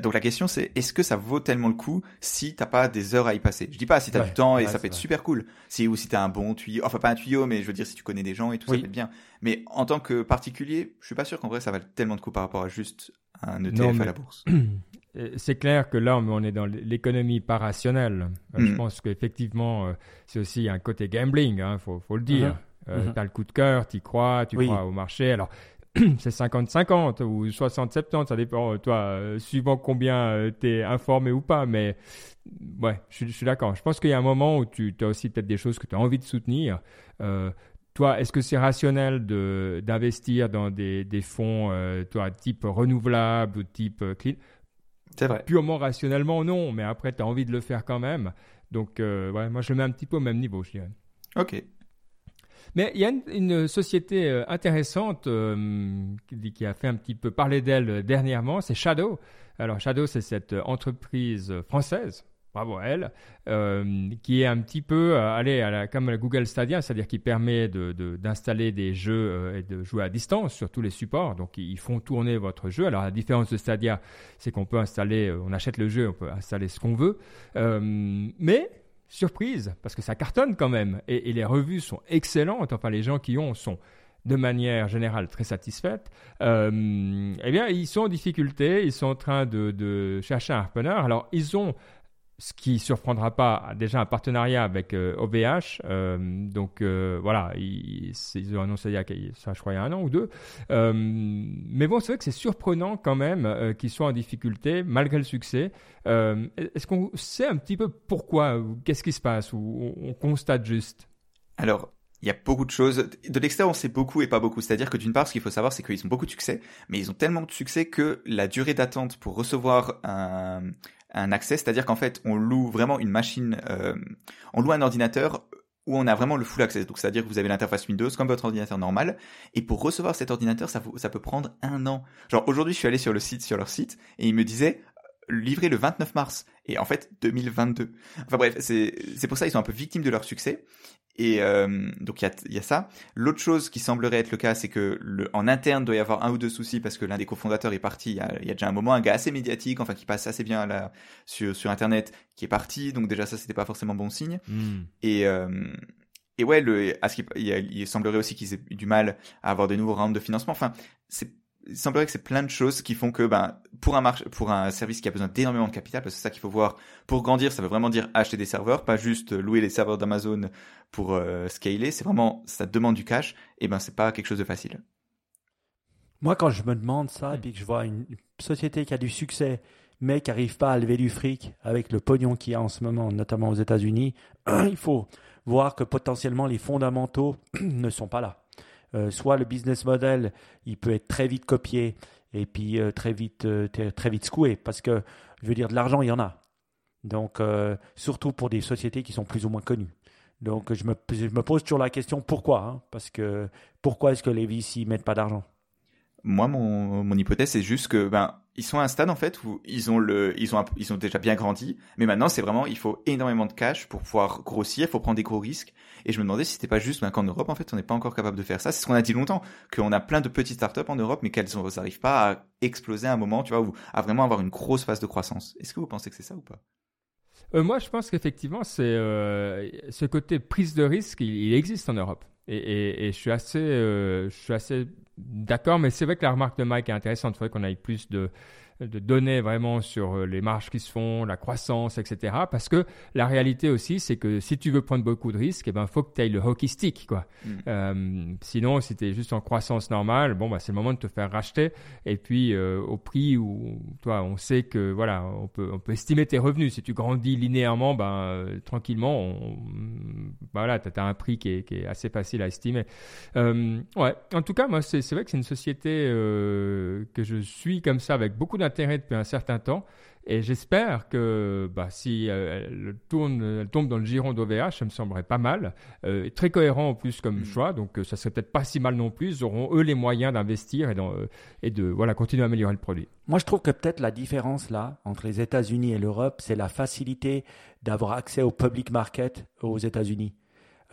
donc la question c'est, est-ce que ça vaut tellement le coup si t'as pas des heures à y passer? Je dis pas si t'as as du temps et ça peut être super cool. Si, ou si t'as un bon tuyau, enfin pas un tuyau, mais je veux dire si tu connais des gens et tout, ça peut être bien. Mais en tant que particulier, je suis pas sûr qu'en vrai ça vaut tellement de coup par rapport à juste un ETF à la bourse. Euh, c'est clair que là, on est dans l'économie pas rationnelle. Euh, je mm. pense qu'effectivement, euh, c'est aussi un côté gambling, il hein, faut, le dire. Uh-huh. Uh-huh. Tu as le coup de cœur, tu crois, tu crois au marché. Alors, c'est 50-50 ou 60-70, ça dépend, toi, suivant combien tu es informé ou pas. Mais ouais, je, suis d'accord. Je pense qu'il y a un moment où tu as aussi peut-être des choses que tu as envie de soutenir. toi, est-ce que c'est rationnel d'investir dans des, des fonds, toi, type renouvelable ou type clean? C'est vrai. Purement rationnellement, non, mais après, tu as envie de le faire quand même. Donc, euh, ouais, moi, je le mets un petit peu au même niveau, je dirais. Ok. Mais il y a une, société euh, intéressante euh, qui, a fait un petit peu parler d'elle dernièrement, c'est Shadow. Alors, Shadow, c'est cette entreprise française, bravo à elle, euh, qui est un petit peu, euh, allez, à la, comme la Google Stadia, c'est-à-dire qui permet d'installer de, des jeux euh, et de jouer à distance sur tous les supports. Donc, ils font tourner votre jeu. Alors, la différence de Stadia, c'est qu'on peut installer, on achète le jeu, on peut installer ce qu'on veut. mais, surprise, parce que ça cartonne quand même. Et, les revues sont excellentes. Enfin, les gens qui ont sont de manière générale très satisfaite, euh, eh bien, ils sont en difficulté, ils sont en train de, de chercher un repreneur. Alors, ils ont ce qui surprendra pas, déjà un partenariat avec OVH. Euh, euh, donc voilà, ils, ont annoncé ça, je crois, il y a un an ou deux. mais bon, c'est vrai que c'est surprenant quand même qu'ils soient en difficulté malgré le succès. Est-ce qu'on sait un petit peu pourquoi Qu'est-ce qui se passe Ou on constate juste? Alors, il y a beaucoup de choses. De l'extérieur, on sait beaucoup et pas beaucoup. C'est-à-dire que d'une part, ce qu'il faut savoir, c'est qu'ils ont beaucoup de succès, mais ils ont tellement de succès que la durée d'attente pour recevoir un, un accès, c'est-à-dire qu'en fait, on loue vraiment une machine, euh, on loue un ordinateur où on a vraiment le full access. Donc, c'est-à-dire que vous avez l'interface Windows comme votre ordinateur normal. Et pour recevoir cet ordinateur, ça, ça peut prendre un an. Genre, aujourd'hui, je suis allé sur le site, sur leur site, et ils me disaient, livré le 29 mars et en fait 2022. Enfin bref, c'est c'est pour ça ils sont un peu victimes de leur succès et euh, donc il y a, y a ça. L'autre chose qui semblerait être le cas, c'est que le, en interne doit y avoir un ou deux soucis parce que l'un des cofondateurs est parti. Il y, a, il y, a, déjà un moment, un gars assez médiatique, enfin qui passe assez bien là, sur sur internet, qui est parti. Donc déjà ça c'était pas forcément bon signe. Hmm. Et euh, et ouais, le, à ce il, il semblerait aussi qu'ils aient du mal à avoir de nouveaux rounds de financement. Enfin, c'est il semblerait que c'est plein de choses qui font que ben pour un marché, pour un service qui a besoin d'énormément de capital, parce que c'est ça qu'il faut voir. Pour grandir, ça veut vraiment dire acheter des serveurs, pas juste louer les serveurs d'Amazon pour euh, scaler. C'est vraiment ça demande du cash. Et ben c'est pas quelque chose de facile. Moi, quand je me demande ça et puis que je vois une société qui a du succès, mais qui n'arrive pas à lever du fric avec le pognon qu'il y a en ce moment, notamment aux États-Unis, il faut voir que potentiellement les fondamentaux ne sont pas là. Euh, soit le business model, il peut être très vite copié et puis euh, très vite euh, très secoué parce que je veux dire de l'argent il y en a. Donc surtout pour des sociétés qui sont plus ou moins connues. Donc je me, je me pose toujours la question pourquoi hein, Parce que pourquoi est-ce que les VC mettent pas d'argent? Moi, mon, hypothèse, c'est juste que ben ils sont à un stade en fait où ils ont le, ils ont, ils ont déjà bien grandi, mais maintenant c'est vraiment, il faut énormément de cash pour pouvoir grossir, il faut prendre des gros risques. Et je me demandais si c'était pas juste ben, qu'en Europe en fait on n'est pas encore capable de faire ça. C'est ce qu'on a dit longtemps, qu'on a plein de petites startups en Europe, mais qu'elles n'arrivent pas à exploser à un moment, tu vois, à vraiment avoir une grosse phase de croissance. Est-ce que vous pensez que c'est ça ou pas? Euh, Moi, je pense qu'effectivement, c'est euh, ce côté prise de risque, il, existe en Europe. Et, je suis assez, euh, je suis assez D'accord, mais c'est vrai que la remarque de Mike est intéressante. Il faudrait qu'on aille plus de, de données vraiment sur euh, les marges qui se font, la croissance, etc. Parce que la réalité aussi, c'est que si tu veux prendre beaucoup de risques, il eh ben, faut que tu ailles le hockey stick. Quoi. Mm. Euh, sinon, si tu es juste en croissance normale, bon, bah, c'est le moment de te faire racheter. Et puis, euh, au prix où toi, on sait que voilà, on peut, on peut estimer tes revenus. Si tu grandis linéairement, ben, tranquillement, on, bah, voilà, tu as, un prix qui est, qui est, assez facile à estimer. ouais, en tout cas, moi, c'est vrai que c'est une société que je suis comme ça avec beaucoup intérêt depuis un certain temps. Et j'espère que bah, si euh, elle, tourne, tombe dans le giron d'OVH, ça me semblerait pas mal. Euh, très cohérent en plus comme mm. choix, donc euh, ça serait peut-être pas si mal non plus. Ils auront eux les moyens d'investir et, et, de voilà, continuer à améliorer le produit. Moi je trouve que peut-être la différence là entre les États-Unis et l'Europe, c'est la facilité d'avoir accès au public market aux États-Unis.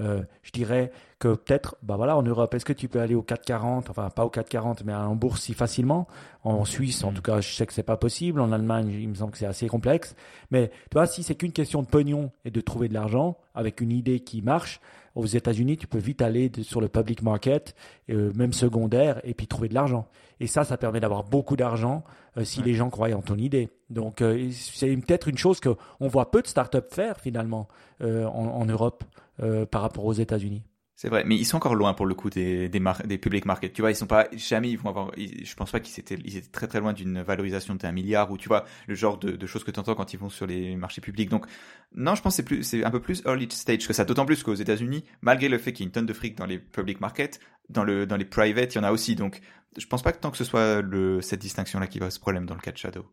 Euh, je dirais que peut-être, bah voilà, en Europe, est-ce que tu peux aller au 440, enfin pas au 440, mais en bourse si facilement? En Suisse, en mm. tout cas, je sais que c'est pas possible. En Allemagne, il me semble que c'est assez complexe. Mais tu vois, si c'est qu'une question de pognon et de trouver de l'argent avec une idée qui marche, aux États-Unis, tu peux vite aller sur le public market, euh, même secondaire, et puis trouver de l'argent. Et ça, ça permet d'avoir beaucoup d'argent euh, si les gens croient en ton idée. Donc, c'est peut-être une chose que on voit peu de startups faire finalement en Europe. Euh, par rapport aux États-Unis. C'est vrai, mais ils sont encore loin pour le coup des des, des public markets. Tu vois, ils sont pas jamais ils vont avoir. je pense pas qu'ils étaient ils étaient très très loin d'une valorisation d'un milliard ou tu vois le genre de, de choses que tu entends quand ils vont sur les marchés publics. Donc non, je pense c'est plus c'est un peu plus early stage que ça. D'autant plus qu'aux États-Unis, malgré le fait qu'il y ait une tonne de fric dans les public markets, dans le dans les private, il y en a aussi. Donc je pense pas que tant que ce soit le cette distinction là qui va ce problème dans le cas de Shadow.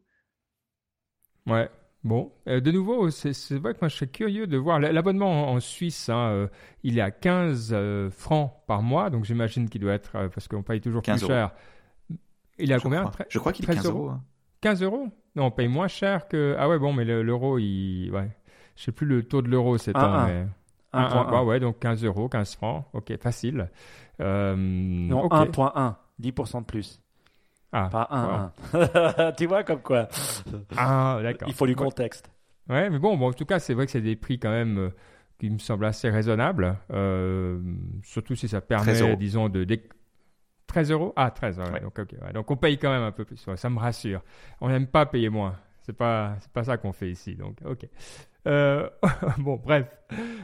Ouais, Bon, euh, de nouveau, c'est vrai que moi je suis curieux de voir. L'abonnement en, Suisse, hein, euh, il est à 15 euh, francs par mois, donc j'imagine qu'il doit être, parce qu'on paye toujours plus cher. Il est à combien? Je crois qu'il est 15 euros. 15 hein. euros? Non, on paye moins cher que. Ah ouais, bon, mais l'euro, il. Ouais. je sais plus le taux de l'euro c'est temps, mais 1.1. ouais, donc 15 euros, 15 francs. Ok, facile. Euh, non, 1.1, 10% de plus. Ah, pas 1, tu vois comme quoi. Ah, d'accord. Il faut du contexte. Ouais, mais bon, bon en tout cas, c'est vrai que c'est des prix quand même euh, qui me semblent assez raisonnables. Euh, surtout si ça permet, disons, de, 13 euros? Ah, 13, ouais, Donc, donc on paye quand même un peu plus. ça me rassure. On n'aime pas payer moins. C'est pas, c'est pas ça qu'on fait ici. Donc, ok. Euh, bon, bref.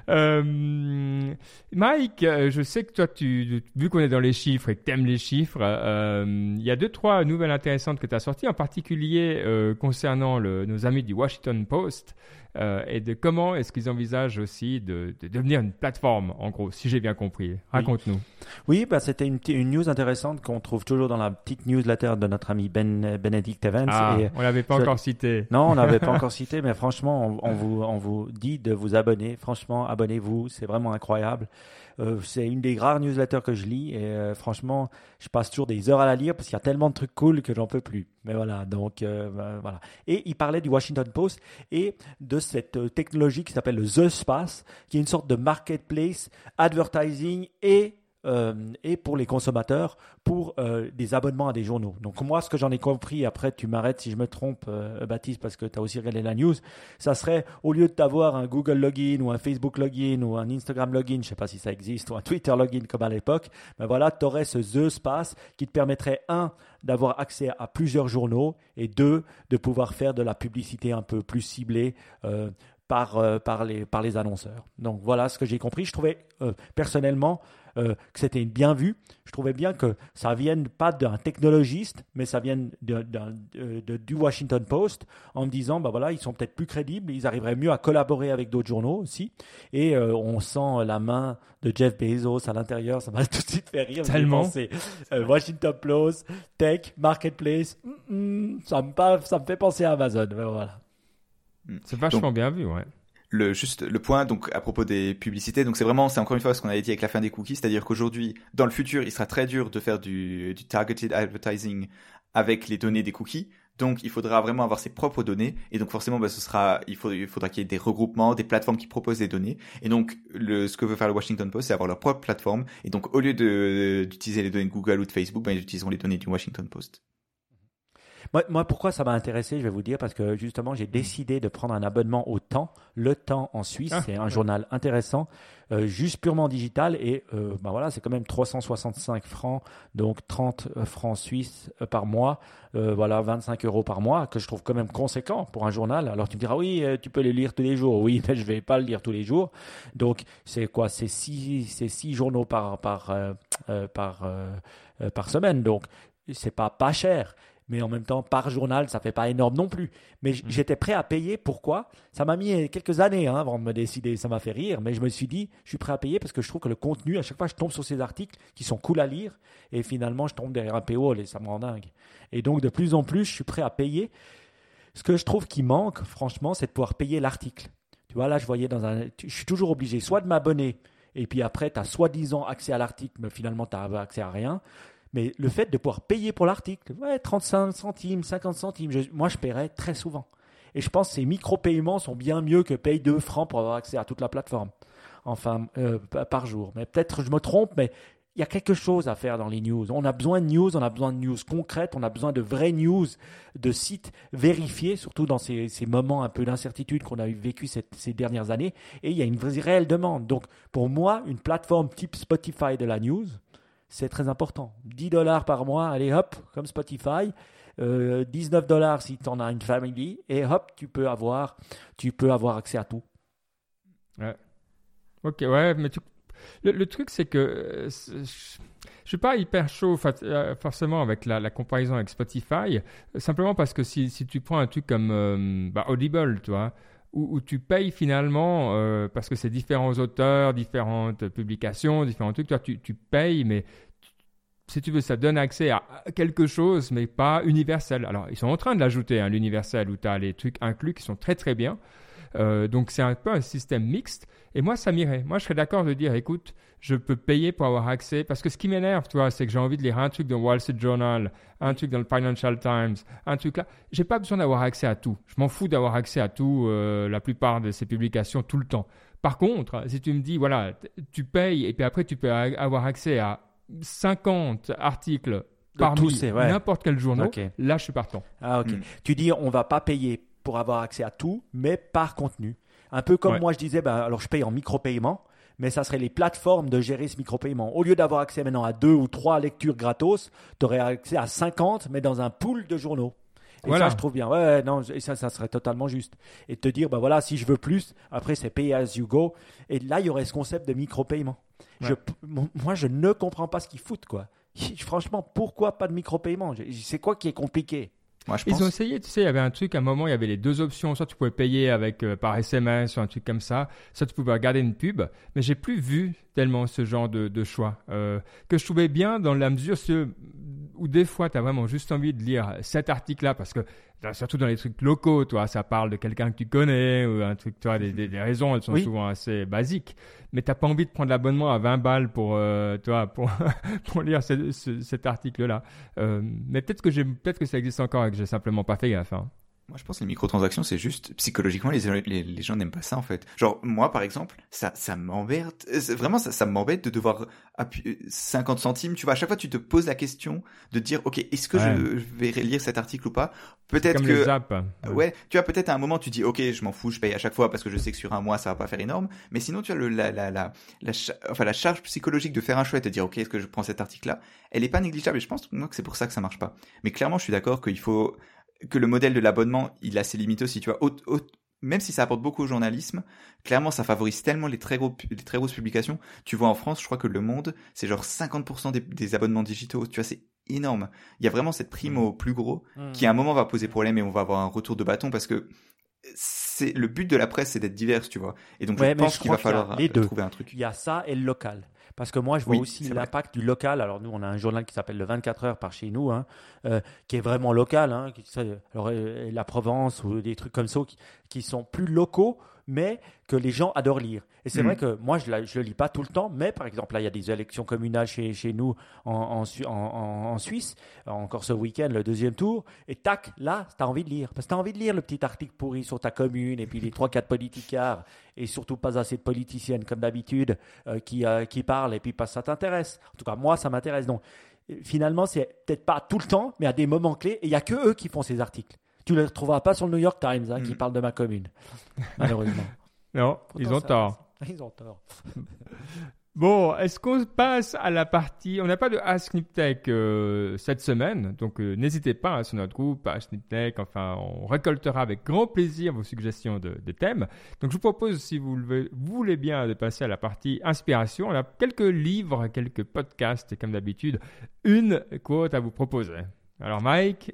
Euh, Mike, euh, je sais que toi, tu, vu qu'on est dans les chiffres et que tu aimes les chiffres, il y a deux, trois nouvelles intéressantes que tu as sorties, en particulier concernant nos amis du Washington Post. Euh, et de comment est-ce qu'ils envisagent aussi de, devenir une plateforme, en gros, si j'ai bien compris. Raconte-nous. Oui, bah, c'était une, une, news intéressante qu'on trouve toujours dans la petite newsletter de notre ami Ben Benedict Evans. Ah, et on l'avait pas encore cité. Non, on l'avait pas encore cité, mais franchement, on, vous, on vous dit de vous abonner. Franchement, abonnez-vous, c'est vraiment incroyable. Euh, c'est une des rares newsletters que je lis et euh, franchement, je passe toujours des heures à la lire parce qu'il y a tellement de trucs cool que j'en peux plus. Mais voilà, donc euh, ben, voilà. Et il parlait du Washington Post et de cette technologie qui s'appelle le The Space, qui est une sorte de marketplace, advertising et euh, et pour les consommateurs pour euh, des abonnements à des journaux. Donc moi, ce que j'en ai compris, après tu m'arrêtes si je me trompe, euh, Baptiste, parce que tu as aussi regardé la news, ça serait au lieu d'avoir un Google login ou un Facebook login ou un Instagram login, je sais pas si ça existe, ou un Twitter login comme à l'époque, ben voilà, tu aurais ce The Space qui te permettrait, un, d'avoir accès à plusieurs journaux et deux, de pouvoir faire de la publicité un peu plus ciblée par, par, les, par les annonceurs. Donc voilà ce que j'ai compris. Je trouvais personnellement euh, que c'était bien vu. Je trouvais bien que ça vienne pas d'un technologiste, mais ça vienne de, du Washington Post en me disant, bah voilà, ils sont peut-être plus crédibles, ils arriveraient mieux à collaborer avec d'autres journaux aussi. Et euh, on sent la main de Jeff Bezos à l'intérieur, ça m'a tout de suite fait rire. Tellement. C'est euh, Washington Post, Tech, Marketplace, mm, mm, ça, me, ça me fait penser à Amazon. voilà. C'est vachement bien vu, ouais le juste le point à propos des publicités. Donc c'est vraiment c'est encore une fois ce qu'on avait dit avec la fin des cookies. C'est-à-dire qu'aujourd'hui dans le futur il sera très dur de faire du, targeted advertising avec les données des cookies. Donc il faudra vraiment avoir ses propres données. Et donc forcément bah, ce sera il, faudra qu'il y ait des regroupements des plateformes qui proposent des données. Et donc le ce que veut faire le Washington Post c'est avoir leur propre plateforme. Et donc au lieu d'utiliser les données de Google ou de Facebook bah, ils utiliseront les données du Washington Post moi, pourquoi ça m'a intéressé, je vais vous dire, parce que justement, j'ai décidé de prendre un abonnement au Temps. Le Temps en Suisse, ah. c'est un journal intéressant, euh, juste purement digital. Et euh, ben voilà, c'est quand même 365 francs, donc 30 euh, francs suisses par mois. voilà, 25 euros par mois, que je trouve quand même conséquent pour un journal. Alors tu me diras, oui, tu peux le lire tous les jours. Oui, mais je vais pas le lire tous les jours. Donc c'est quoi? C'est six, c'est six journaux par par par par semaine. Donc c'est pas pas cher mais en même temps, par journal, ça fait pas énorme non plus. Mais mm. j'étais prêt à payer. Pourquoi? Ça m'a mis quelques années hein, avant de me décider. Ça m'a fait rire, mais je me suis dit, je suis prêt à payer parce que je trouve que le contenu, à chaque fois, je tombe sur ces articles qui sont cool à lire, et finalement, je tombe derrière un paywall et ça me rend dingue. Et donc, de plus en plus, je suis prêt à payer. Ce que je trouve qui manque, franchement, c'est de pouvoir payer l'article. Tu vois, là, je voyais dans un. Je suis toujours obligé soit de m'abonner, et puis après, tu as soi-disant accès à l'article, mais finalement, tu n'as accès à rien mais le fait de pouvoir payer pour l'article, ouais, 35 centimes, 50 centimes, moi je paierais très souvent. Et je pense que ces micro-paiements sont bien mieux que payer 2 francs pour avoir accès à toute la plateforme. Enfin, euh, par jour. Mais peut-être je me trompe, mais il y a quelque chose à faire dans les news. On a besoin de news, on a besoin de news concrètes, on a besoin de vraies news, de sites vérifiés, surtout dans ces, moments un peu d'incertitude qu'on a vécu ces dernières années. Et il y a une réelle demande. Donc, pour moi, une plateforme type Spotify de la news, c'est très important. 10 dollars par mois, allez hop, comme Spotify. 19 euh, dollars si tu en as une famille et hop, tu peux avoir, tu peux avoir accès à tout. Ouais. Ok, ouais, mais le, truc c'est que euh, je, suis pas hyper chaud euh, forcément avec la, comparaison avec Spotify, simplement parce que si, si tu prends un truc comme bah, Audible, tu vois, où, tu payes finalement, parce que c'est différents auteurs, différentes publications, différents trucs, tu payes, mais si tu veux, ça donne accès à quelque chose, mais pas universel. Alors, ils sont en train de l'ajouter, hein, l'universel, où tu as les trucs inclus qui sont très très bien. Euh, donc, c'est un peu un système mixte. Et moi, ça m'irait. Moi, je serais d'accord de dire, écoute, je peux payer pour avoir accès. Parce que ce qui m'énerve, tu vois, c'est que j'ai envie de lire un truc dans Wall Street Journal, un truc dans le Financial Times, un truc là. J'ai pas besoin d'avoir accès à tout. Je m'en fous d'avoir accès à tout, euh, la plupart de ces publications, tout le temps. Par contre, si tu me dis, voilà, tu payes et puis après tu peux avoir accès à 50 articles parmi n'importe quel journal, là je suis partant. Ah ok. Hmm. Tu dis on va pas payer pour avoir accès à tout, mais par contenu. Un peu comme moi je disais, ben, alors je paye en micro-paiement, mais ça serait les plateformes de gérer ce micro-paiement. Au lieu d'avoir accès maintenant à deux ou trois lectures gratos, tu aurais accès à 50, mais dans un pool de journaux. Et voilà. ça, je trouve bien. Ouais, non, et ça, ça serait totalement juste. Et te dire, ben voilà, si je veux plus, après, c'est pay as you go. Et là, il y aurait ce concept de micro-paiement. moi, je ne comprends pas ce qu'ils foutent, quoi. Franchement, pourquoi pas de micro-paiement? C'est quoi qui est compliqué? Ils ont essayé, tu sais, il y avait un truc, à un moment, il y avait les deux options. Soit tu pouvais payer avec, euh, par SMS ou un truc comme ça, soit tu pouvais regarder une pub. Mais j'ai plus vu tellement ce genre de, choix. Euh, que je trouvais bien dans la mesure où des fois, tu as vraiment juste envie de lire cet article-là parce que surtout dans les trucs locaux, toi, ça parle de quelqu'un que tu connais ou un truc, toi, des, des, raisons, elles sont souvent assez basiques. Mais t'as pas envie de prendre l'abonnement à 20 balles pour, euh, toi, pour, pour lire cet article-là. Euh, mais peut-être que j'ai, peut-être que ça existe encore et que j'ai simplement pas fait gaffe. Hein. Moi, je pense que les microtransactions, c'est juste psychologiquement, les, les, gens n'aiment pas ça en fait. Genre moi, par exemple, ça, ça m'embête. Vraiment, ça, ça m'embête de devoir appuyer 50 centimes. Tu vois, à chaque fois, tu te poses la question de dire, ok, est-ce que je, vais lire cet article ou pas? Peut-être que. Les Ouais. Tu vois, peut-être à un moment, tu dis, ok, je m'en fous, je paye à chaque fois parce que je sais que sur un mois, ça va pas faire énorme. Mais sinon, tu as le, la, la, la, la, enfin, la charge psychologique de faire un choix et de dire, ok, est-ce que je prends cet article-là? Elle est pas négligeable. Et je pense que c'est pour ça que ça marche pas. Mais clairement, je suis d'accord qu'il faut que le modèle de l'abonnement, il a ses limites aussi. Tu vois, même si ça apporte beaucoup au journalisme, clairement, ça favorise tellement les très, gros, les très grosses publications. Tu vois, en France, je crois que Le Monde, c'est genre 50% des, abonnements digitaux. Tu vois, c'est énorme. Il y a vraiment cette prime mmh. au plus gros mmh. qui, à un moment, va poser problème et on va avoir un retour de bâton parce que c'est le but de la presse, c'est d'être diverse, tu vois. Et donc, je pense qu'il va falloir trouver un truc. Il y a ça et le local. Parce que moi, je vois aussi l'impact du local. Alors, nous, on a un journal qui s'appelle le 24 heures par chez nous, hein, euh, qui est vraiment local. Hein, qui, alors, euh, la Provence ou des trucs comme ça qui, qui sont plus locaux mais que les gens adorent lire. Et c'est mm. vrai que moi, je ne le lis pas tout le temps, mais par exemple, là, il y a des élections communales chez, chez nous en, en, en, Suisse, encore ce week-end, le deuxième tour, et tac, là, tu as envie de lire. Parce que tu as envie de lire le petit article pourri sur ta commune, et puis les 3-4 politicards, et surtout pas assez de politiciennes, comme d'habitude, euh, qui, euh, qui parlent, et puis pas ça t'intéresse. En tout cas, moi, ça m'intéresse. Donc, finalement, c'est peut-être pas tout le temps, mais à des moments clés, et il n'y a que eux qui font ces articles. Tu ne les retrouveras pas sur le New York Times hein, qui mm. parle de ma commune, malheureusement. non, ils ont tort. Ils ont tort. Bon, est-ce qu'on passe à la partie On n'a pas de Ask Niptech euh, cette semaine, donc euh, n'hésitez pas hein, sur notre groupe Ask Niptech. Enfin, on récoltera avec grand plaisir vos suggestions de, thèmes. Donc, je vous propose, si vous, le, voulez bien, de passer à la partie inspiration. On a quelques livres, quelques podcasts, et comme d'habitude, une quote à vous proposer. Alors, Mike,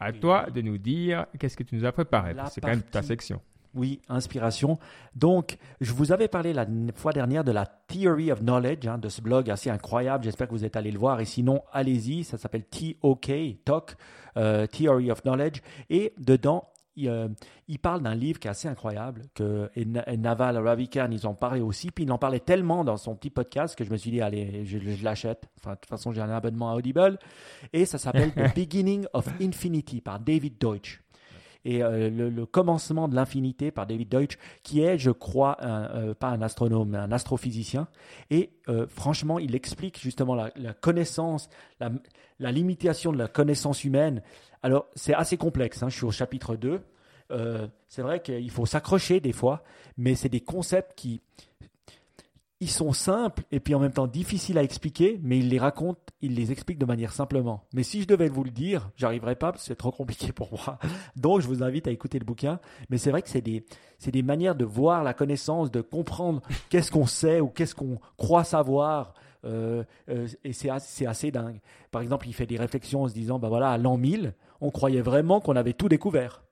à toi de nous dire qu'est-ce que tu nous as préparé. C'est quand même ta section. Oui, inspiration. Donc, je vous avais parlé la fois dernière de la Theory of Knowledge, hein, de ce blog assez incroyable. J'espère que vous êtes allé le voir. Et sinon, allez-y. Ça s'appelle TOK, Talk, euh, Theory of Knowledge. Et dedans, euh, il, parle d'un livre qui est assez incroyable, que et, Naval Ravikant, ils en parlaient aussi, puis il en parlait tellement dans son petit podcast que je me suis dit, allez, je, l'achète. Enfin, de toute façon, j'ai un abonnement à Audible. Et ça s'appelle The Beginning of Infinity par David Deutsch et euh, le, commencement de l'infinité par David Deutsch, qui est, je crois, euh, pas un astronome, mais un astrophysicien. Et franchement, il explique justement la, connaissance, la, la, limitation de la connaissance humaine alors, c'est assez complexe. Hein. Je suis au chapitre 2. Euh, c'est vrai qu'il faut s'accrocher des fois, mais c'est des concepts qui sont simples et puis en même temps difficiles à expliquer, mais il les raconte, il les explique de manière simplement. Mais si je devais vous le dire, j'arriverais pas parce que c'est trop compliqué pour moi. Donc je vous invite à écouter le bouquin. Mais c'est vrai que c'est des, des manières de voir la connaissance, de comprendre qu'est-ce qu'on sait ou qu'est-ce qu'on croit savoir. Euh, euh, et c'est assez, assez, dingue. Par exemple, il fait des réflexions en se disant, bah voilà, à l'an 1000, on croyait vraiment qu'on avait tout découvert.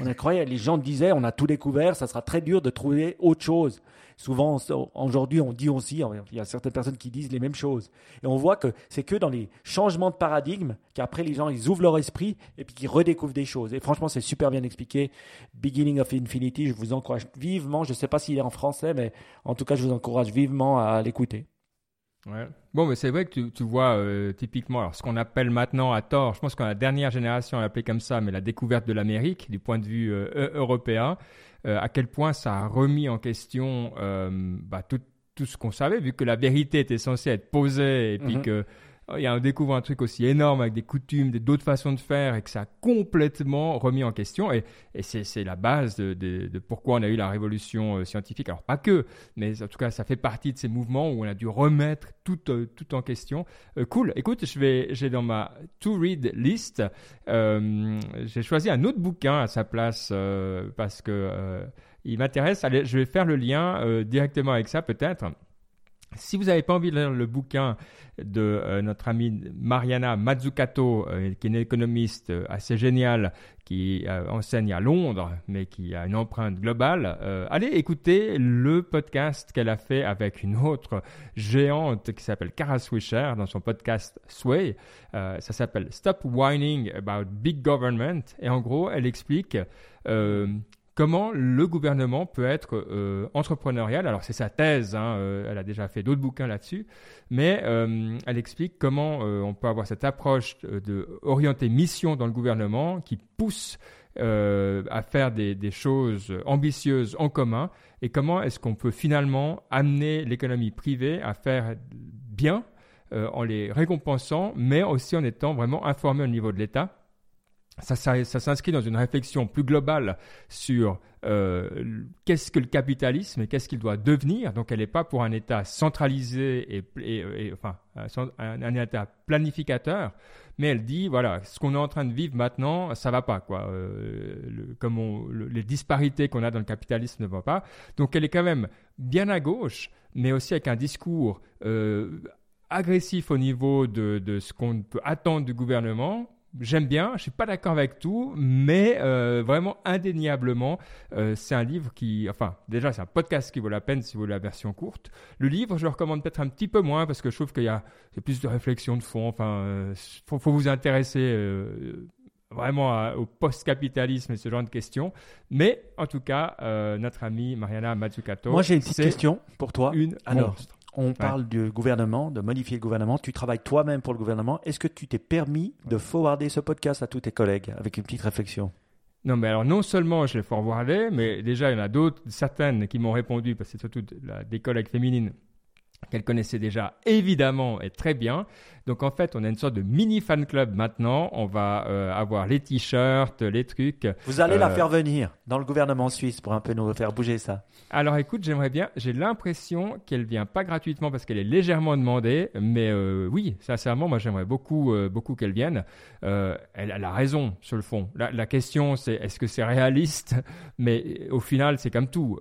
on incroyable. Les gens disaient, on a tout découvert, ça sera très dur de trouver autre chose. Souvent, aujourd'hui, on dit aussi, il y a certaines personnes qui disent les mêmes choses. Et on voit que c'est que dans les changements de paradigme qu'après les gens, ils ouvrent leur esprit et puis qu'ils redécouvrent des choses. Et franchement, c'est super bien expliqué. Beginning of Infinity, je vous encourage vivement. Je ne sais pas s'il est en français, mais en tout cas, je vous encourage vivement à l'écouter. Ouais. Bon, mais c'est vrai que tu, tu vois euh, typiquement alors, ce qu'on appelle maintenant à tort, je pense que la dernière génération l'appelait comme ça, mais la découverte de l'Amérique du point de vue euh, européen, euh, à quel point ça a remis en question bah, tout, tout, ce qu'on savait, vu que la vérité était censée être posée et puis mm-hmm. que Y a, on découvre un truc aussi énorme avec des coutumes, d'autres façons de faire et que ça a complètement remis en question. Et, et c'est la base de, pourquoi on a eu la révolution euh, scientifique. Alors pas que, mais en tout cas ça fait partie de ces mouvements où on a dû remettre tout, euh, en question. Euh, cool. Écoute, j'ai dans ma to read list, j'ai choisi un autre bouquin à sa place parce que il m'intéresse. Je vais faire le lien directement avec ça peut-être. Si vous n'avez pas envie de lire le bouquin de euh, notre amie Mariana Mazzucato, euh, qui est une économiste euh, assez géniale, qui enseigne à Londres, mais qui a une empreinte globale, allez écouter le podcast qu'elle a fait avec une autre géante qui s'appelle Kara Swisher dans son podcast Sway. ça s'appelle Stop Whining About Big Government. Et en gros, elle explique comment le gouvernement peut être euh, entrepreneurial. Alors c'est sa thèse, hein, euh, elle a déjà fait d'autres bouquins là-dessus, mais euh, elle explique comment on peut avoir cette approche de mission dans le gouvernement qui pousse à faire des, choses ambitieuses en commun. Et comment est-ce qu'on peut finalement amener l'économie privée à faire bien en les récompensant, mais aussi en étant vraiment informé au niveau de l'État ça, s'inscrit dans une réflexion plus globale sur euh, qu'est-ce que le capitalisme et qu'est-ce qu'il doit devenir. Donc, elle n'est pas pour un État centralisé et, enfin un, État planificateur, mais elle dit voilà, ce qu'on est en train de vivre maintenant, ça va pas quoi. Euh, comme les disparités qu'on a dans le capitalisme ne vont pas. Donc, elle est quand même bien à gauche, mais aussi avec un discours euh, agressif au niveau de ce qu'on peut attendre du gouvernement j'aime bien, je suis pas d'accord avec tout, mais euh, vraiment indéniablement, euh, c'est un livre qui, enfin, déjà c'est un podcast qui vaut la peine si vous voulez la version courte. Le livre, je le recommande peut-être un petit peu moins parce que je trouve qu'il y a, plus de réflexion de fond. Enfin, euh, faut, vous intéresser vraiment au post-capitalisme et ce genre de questions. Mais en tout cas, notre amie Mariana Mazzucato. Moi, j'ai une petite question pour toi. Une Alors, on parle du gouvernement, de modifier le gouvernement. Tu travailles toi-même pour le gouvernement. Est-ce que tu t'es permis de forwarder ce podcast à tous tes collègues avec une petite réflexion? Non, mais alors non seulement je l'ai forwardé, mais déjà il y en a d'autres, certaines qui m'ont répondu, parce que c'est surtout des collègues féminines qu'elles connaissaient déjà évidemment et très bien. Donc en fait, on a une sorte de mini fan club maintenant. On va euh, avoir les t-shirts, les trucs. Vous allez la euh, faire venir dans le gouvernement suisse pour un peu nous faire bouger ça. Alors écoute, j'aimerais bien. J'ai l'impression qu'elle vient pas gratuitement parce qu'elle est légèrement demandée, mais euh, oui, sincèrement, moi j'aimerais beaucoup, beaucoup qu'elle vienne. Elle, elle, a raison sur le fond. La, la question, c'est est-ce que c'est réaliste? Mais au final, c'est comme tout.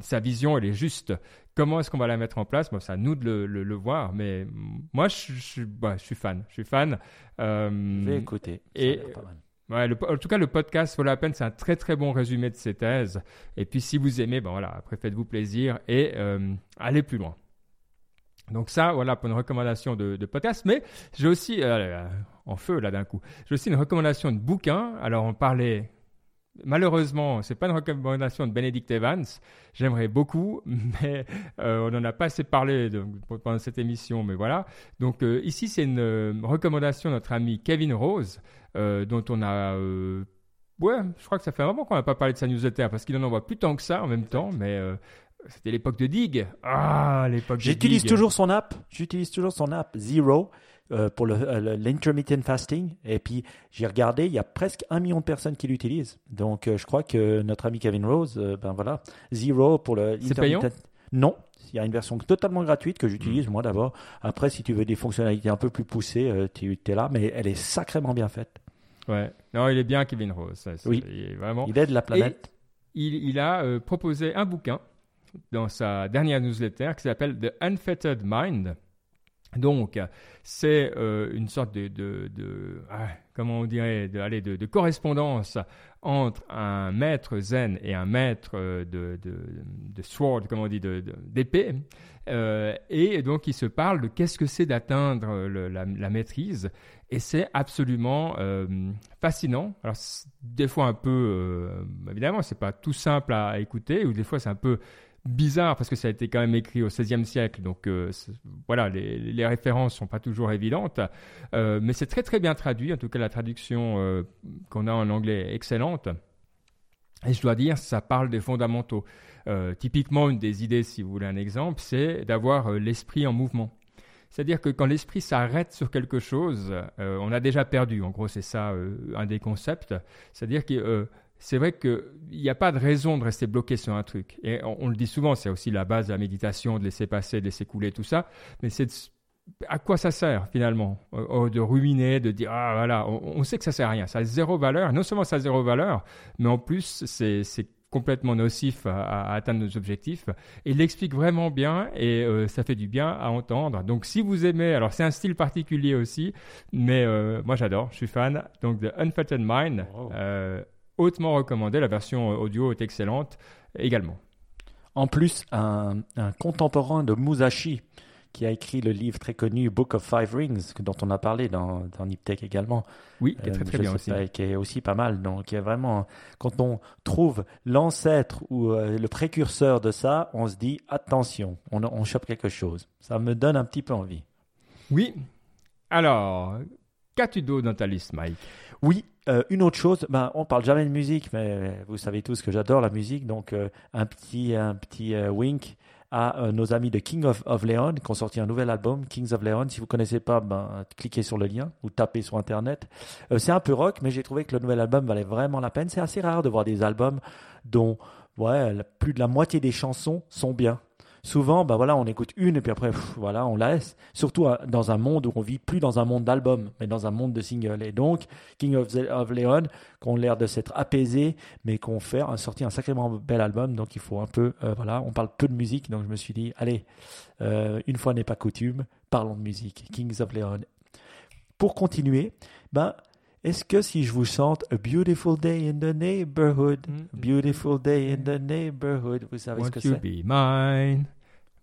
sa vision, elle est juste. Comment est-ce qu'on va la mettre en place? Moi, c'est à nous de le, le, voir. Mais moi, je, je, bah, je, suis fan. Je suis fan. Euh, je vais écouter. Et, Ouais, en tout cas, le podcast vaut la peine. C'est un très très bon résumé de ces thèses. Et puis, si vous aimez, ben voilà, après faites-vous plaisir et euh, allez plus loin. Donc ça, voilà pour une recommandation de, de podcast. Mais j'ai aussi, euh, en feu là d'un coup, j'ai aussi une recommandation de bouquin. Alors on parlait Malheureusement, ce n'est pas une recommandation de Benedict Evans. J'aimerais beaucoup, mais euh, on n'en a pas assez parlé pendant cette émission. Mais voilà. Donc euh, ici, c'est une euh, recommandation de notre ami Kevin Rose, dont on a ouais, je crois que ça fait un moment qu'on n'a pas parlé de sa newsletter parce qu'il en envoie plus tant que ça en même temps, mais c'était l'époque de Dig. Ah, l'époque de J'utilise toujours son app. J'utilise toujours son app Zero. Euh, pour euh, l'intermittent fasting. Et puis, j'ai regardé, il y a presque un million de personnes qui l'utilisent. Donc, euh, je crois que notre ami Kevin Rose, ben voilà, Zero pour le intermittent. Non, il y a une version totalement gratuite que j'utilise hmm. moi d'abord. Après, si tu veux des fonctionnalités un peu plus poussées, tu es là, mais elle est sacrément bien faite. Ouais, non, il est bien Kevin Rose. oui, il, vraiment... il aide la planète. il, il, a proposé un bouquin dans sa dernière newsletter qui s'appelle The Unfettered Mind Donc, c'est euh, une sorte de, ah, comment on dirait, allez, de, correspondance entre un maître zen et un maître euh, de, sword, comment on dit, d'épée. Euh, et donc, ils se parlent de qu'est-ce que c'est d'atteindre la, maîtrise. Et c'est absolument fascinant. Alors, des fois un peu, évidemment, c'est pas tout simple à écouter, ou des fois c'est un peu bizarre parce que ça a été quand même écrit au XVIe siècle, donc euh, voilà, les, les, références sont pas toujours évidentes, euh, mais c'est très très bien traduit. En tout cas, la traduction euh, qu'on a en anglais est excellente. Et je dois dire, ça parle des fondamentaux. typiquement, une des idées, si vous voulez un exemple, c'est d'avoir l'esprit en mouvement. C'est-à-dire que quand l'esprit s'arrête sur quelque chose, on a déjà perdu. En gros, c'est ça un des concepts. C'est-à-dire que c'est vrai qu'il n'y a pas de raison de rester bloqué sur un truc. Et on, le dit souvent, c'est aussi la base de la méditation, de laisser passer, de laisser couler, tout ça. Mais c'est à quoi ça sert finalement? De ruiner, de dire ah voilà, on, sait que ça sert à rien, ça a zéro valeur. Non seulement ça a zéro valeur, mais en plus c'est complètement nocif à, atteindre nos objectifs. Et il l'explique vraiment bien et euh, ça fait du bien à entendre. Donc si vous aimez, alors c'est un style particulier aussi, mais euh, moi j'adore, je suis fan. Donc de Unfettered Mind. Euh, hautement recommandé. La version audio est excellente également. En plus, un, contemporain de Musashi qui a écrit le livre très connu Book of Five Rings, dont on a parlé dans, dans Niptech également. Oui, qui est très, très bien aussi. qui est aussi pas mal. Donc, vraiment, quand on trouve l'ancêtre ou euh, le précurseur de ça, on se dit attention, on, on chope quelque chose. Ça me donne un petit peu envie. Oui. Alors, qu'as-tu d'autre dans ta liste, Mike? Oui, euh, une autre chose, ben, on parle jamais de musique, mais vous savez tous que j'adore la musique, donc euh, un petit, euh, wink à nos amis de King of, Leon qui ont sorti un nouvel album, Kings of Leon. Si vous connaissez pas, ben, cliquez sur le lien ou tapez sur Internet. c'est un peu rock, mais j'ai trouvé que le nouvel album valait vraiment la peine. C'est assez rare de voir des albums dont ouais, plus de la moitié des chansons sont bien souvent, bah voilà, on écoute une et puis après, voilà, on laisse. Surtout euh, dans un monde où on vit plus dans un monde d'albums, mais dans un monde de singles. Et donc, King of, of Leon, qu'on l'air de s'être apaisé, mais qu'on fait a sorti un sacrément bel album. Donc, il faut un peu, euh, voilà, on parle peu de musique. Donc, je me suis dit, allez, euh, une fois n'est pas coutume, parlons de musique. Kings of Leon. Pour continuer, ben, est-ce que si je vous chante A Beautiful Day in the Neighborhood, mm. Beautiful Day in the Neighborhood, vous savez ce que c'est? be mine,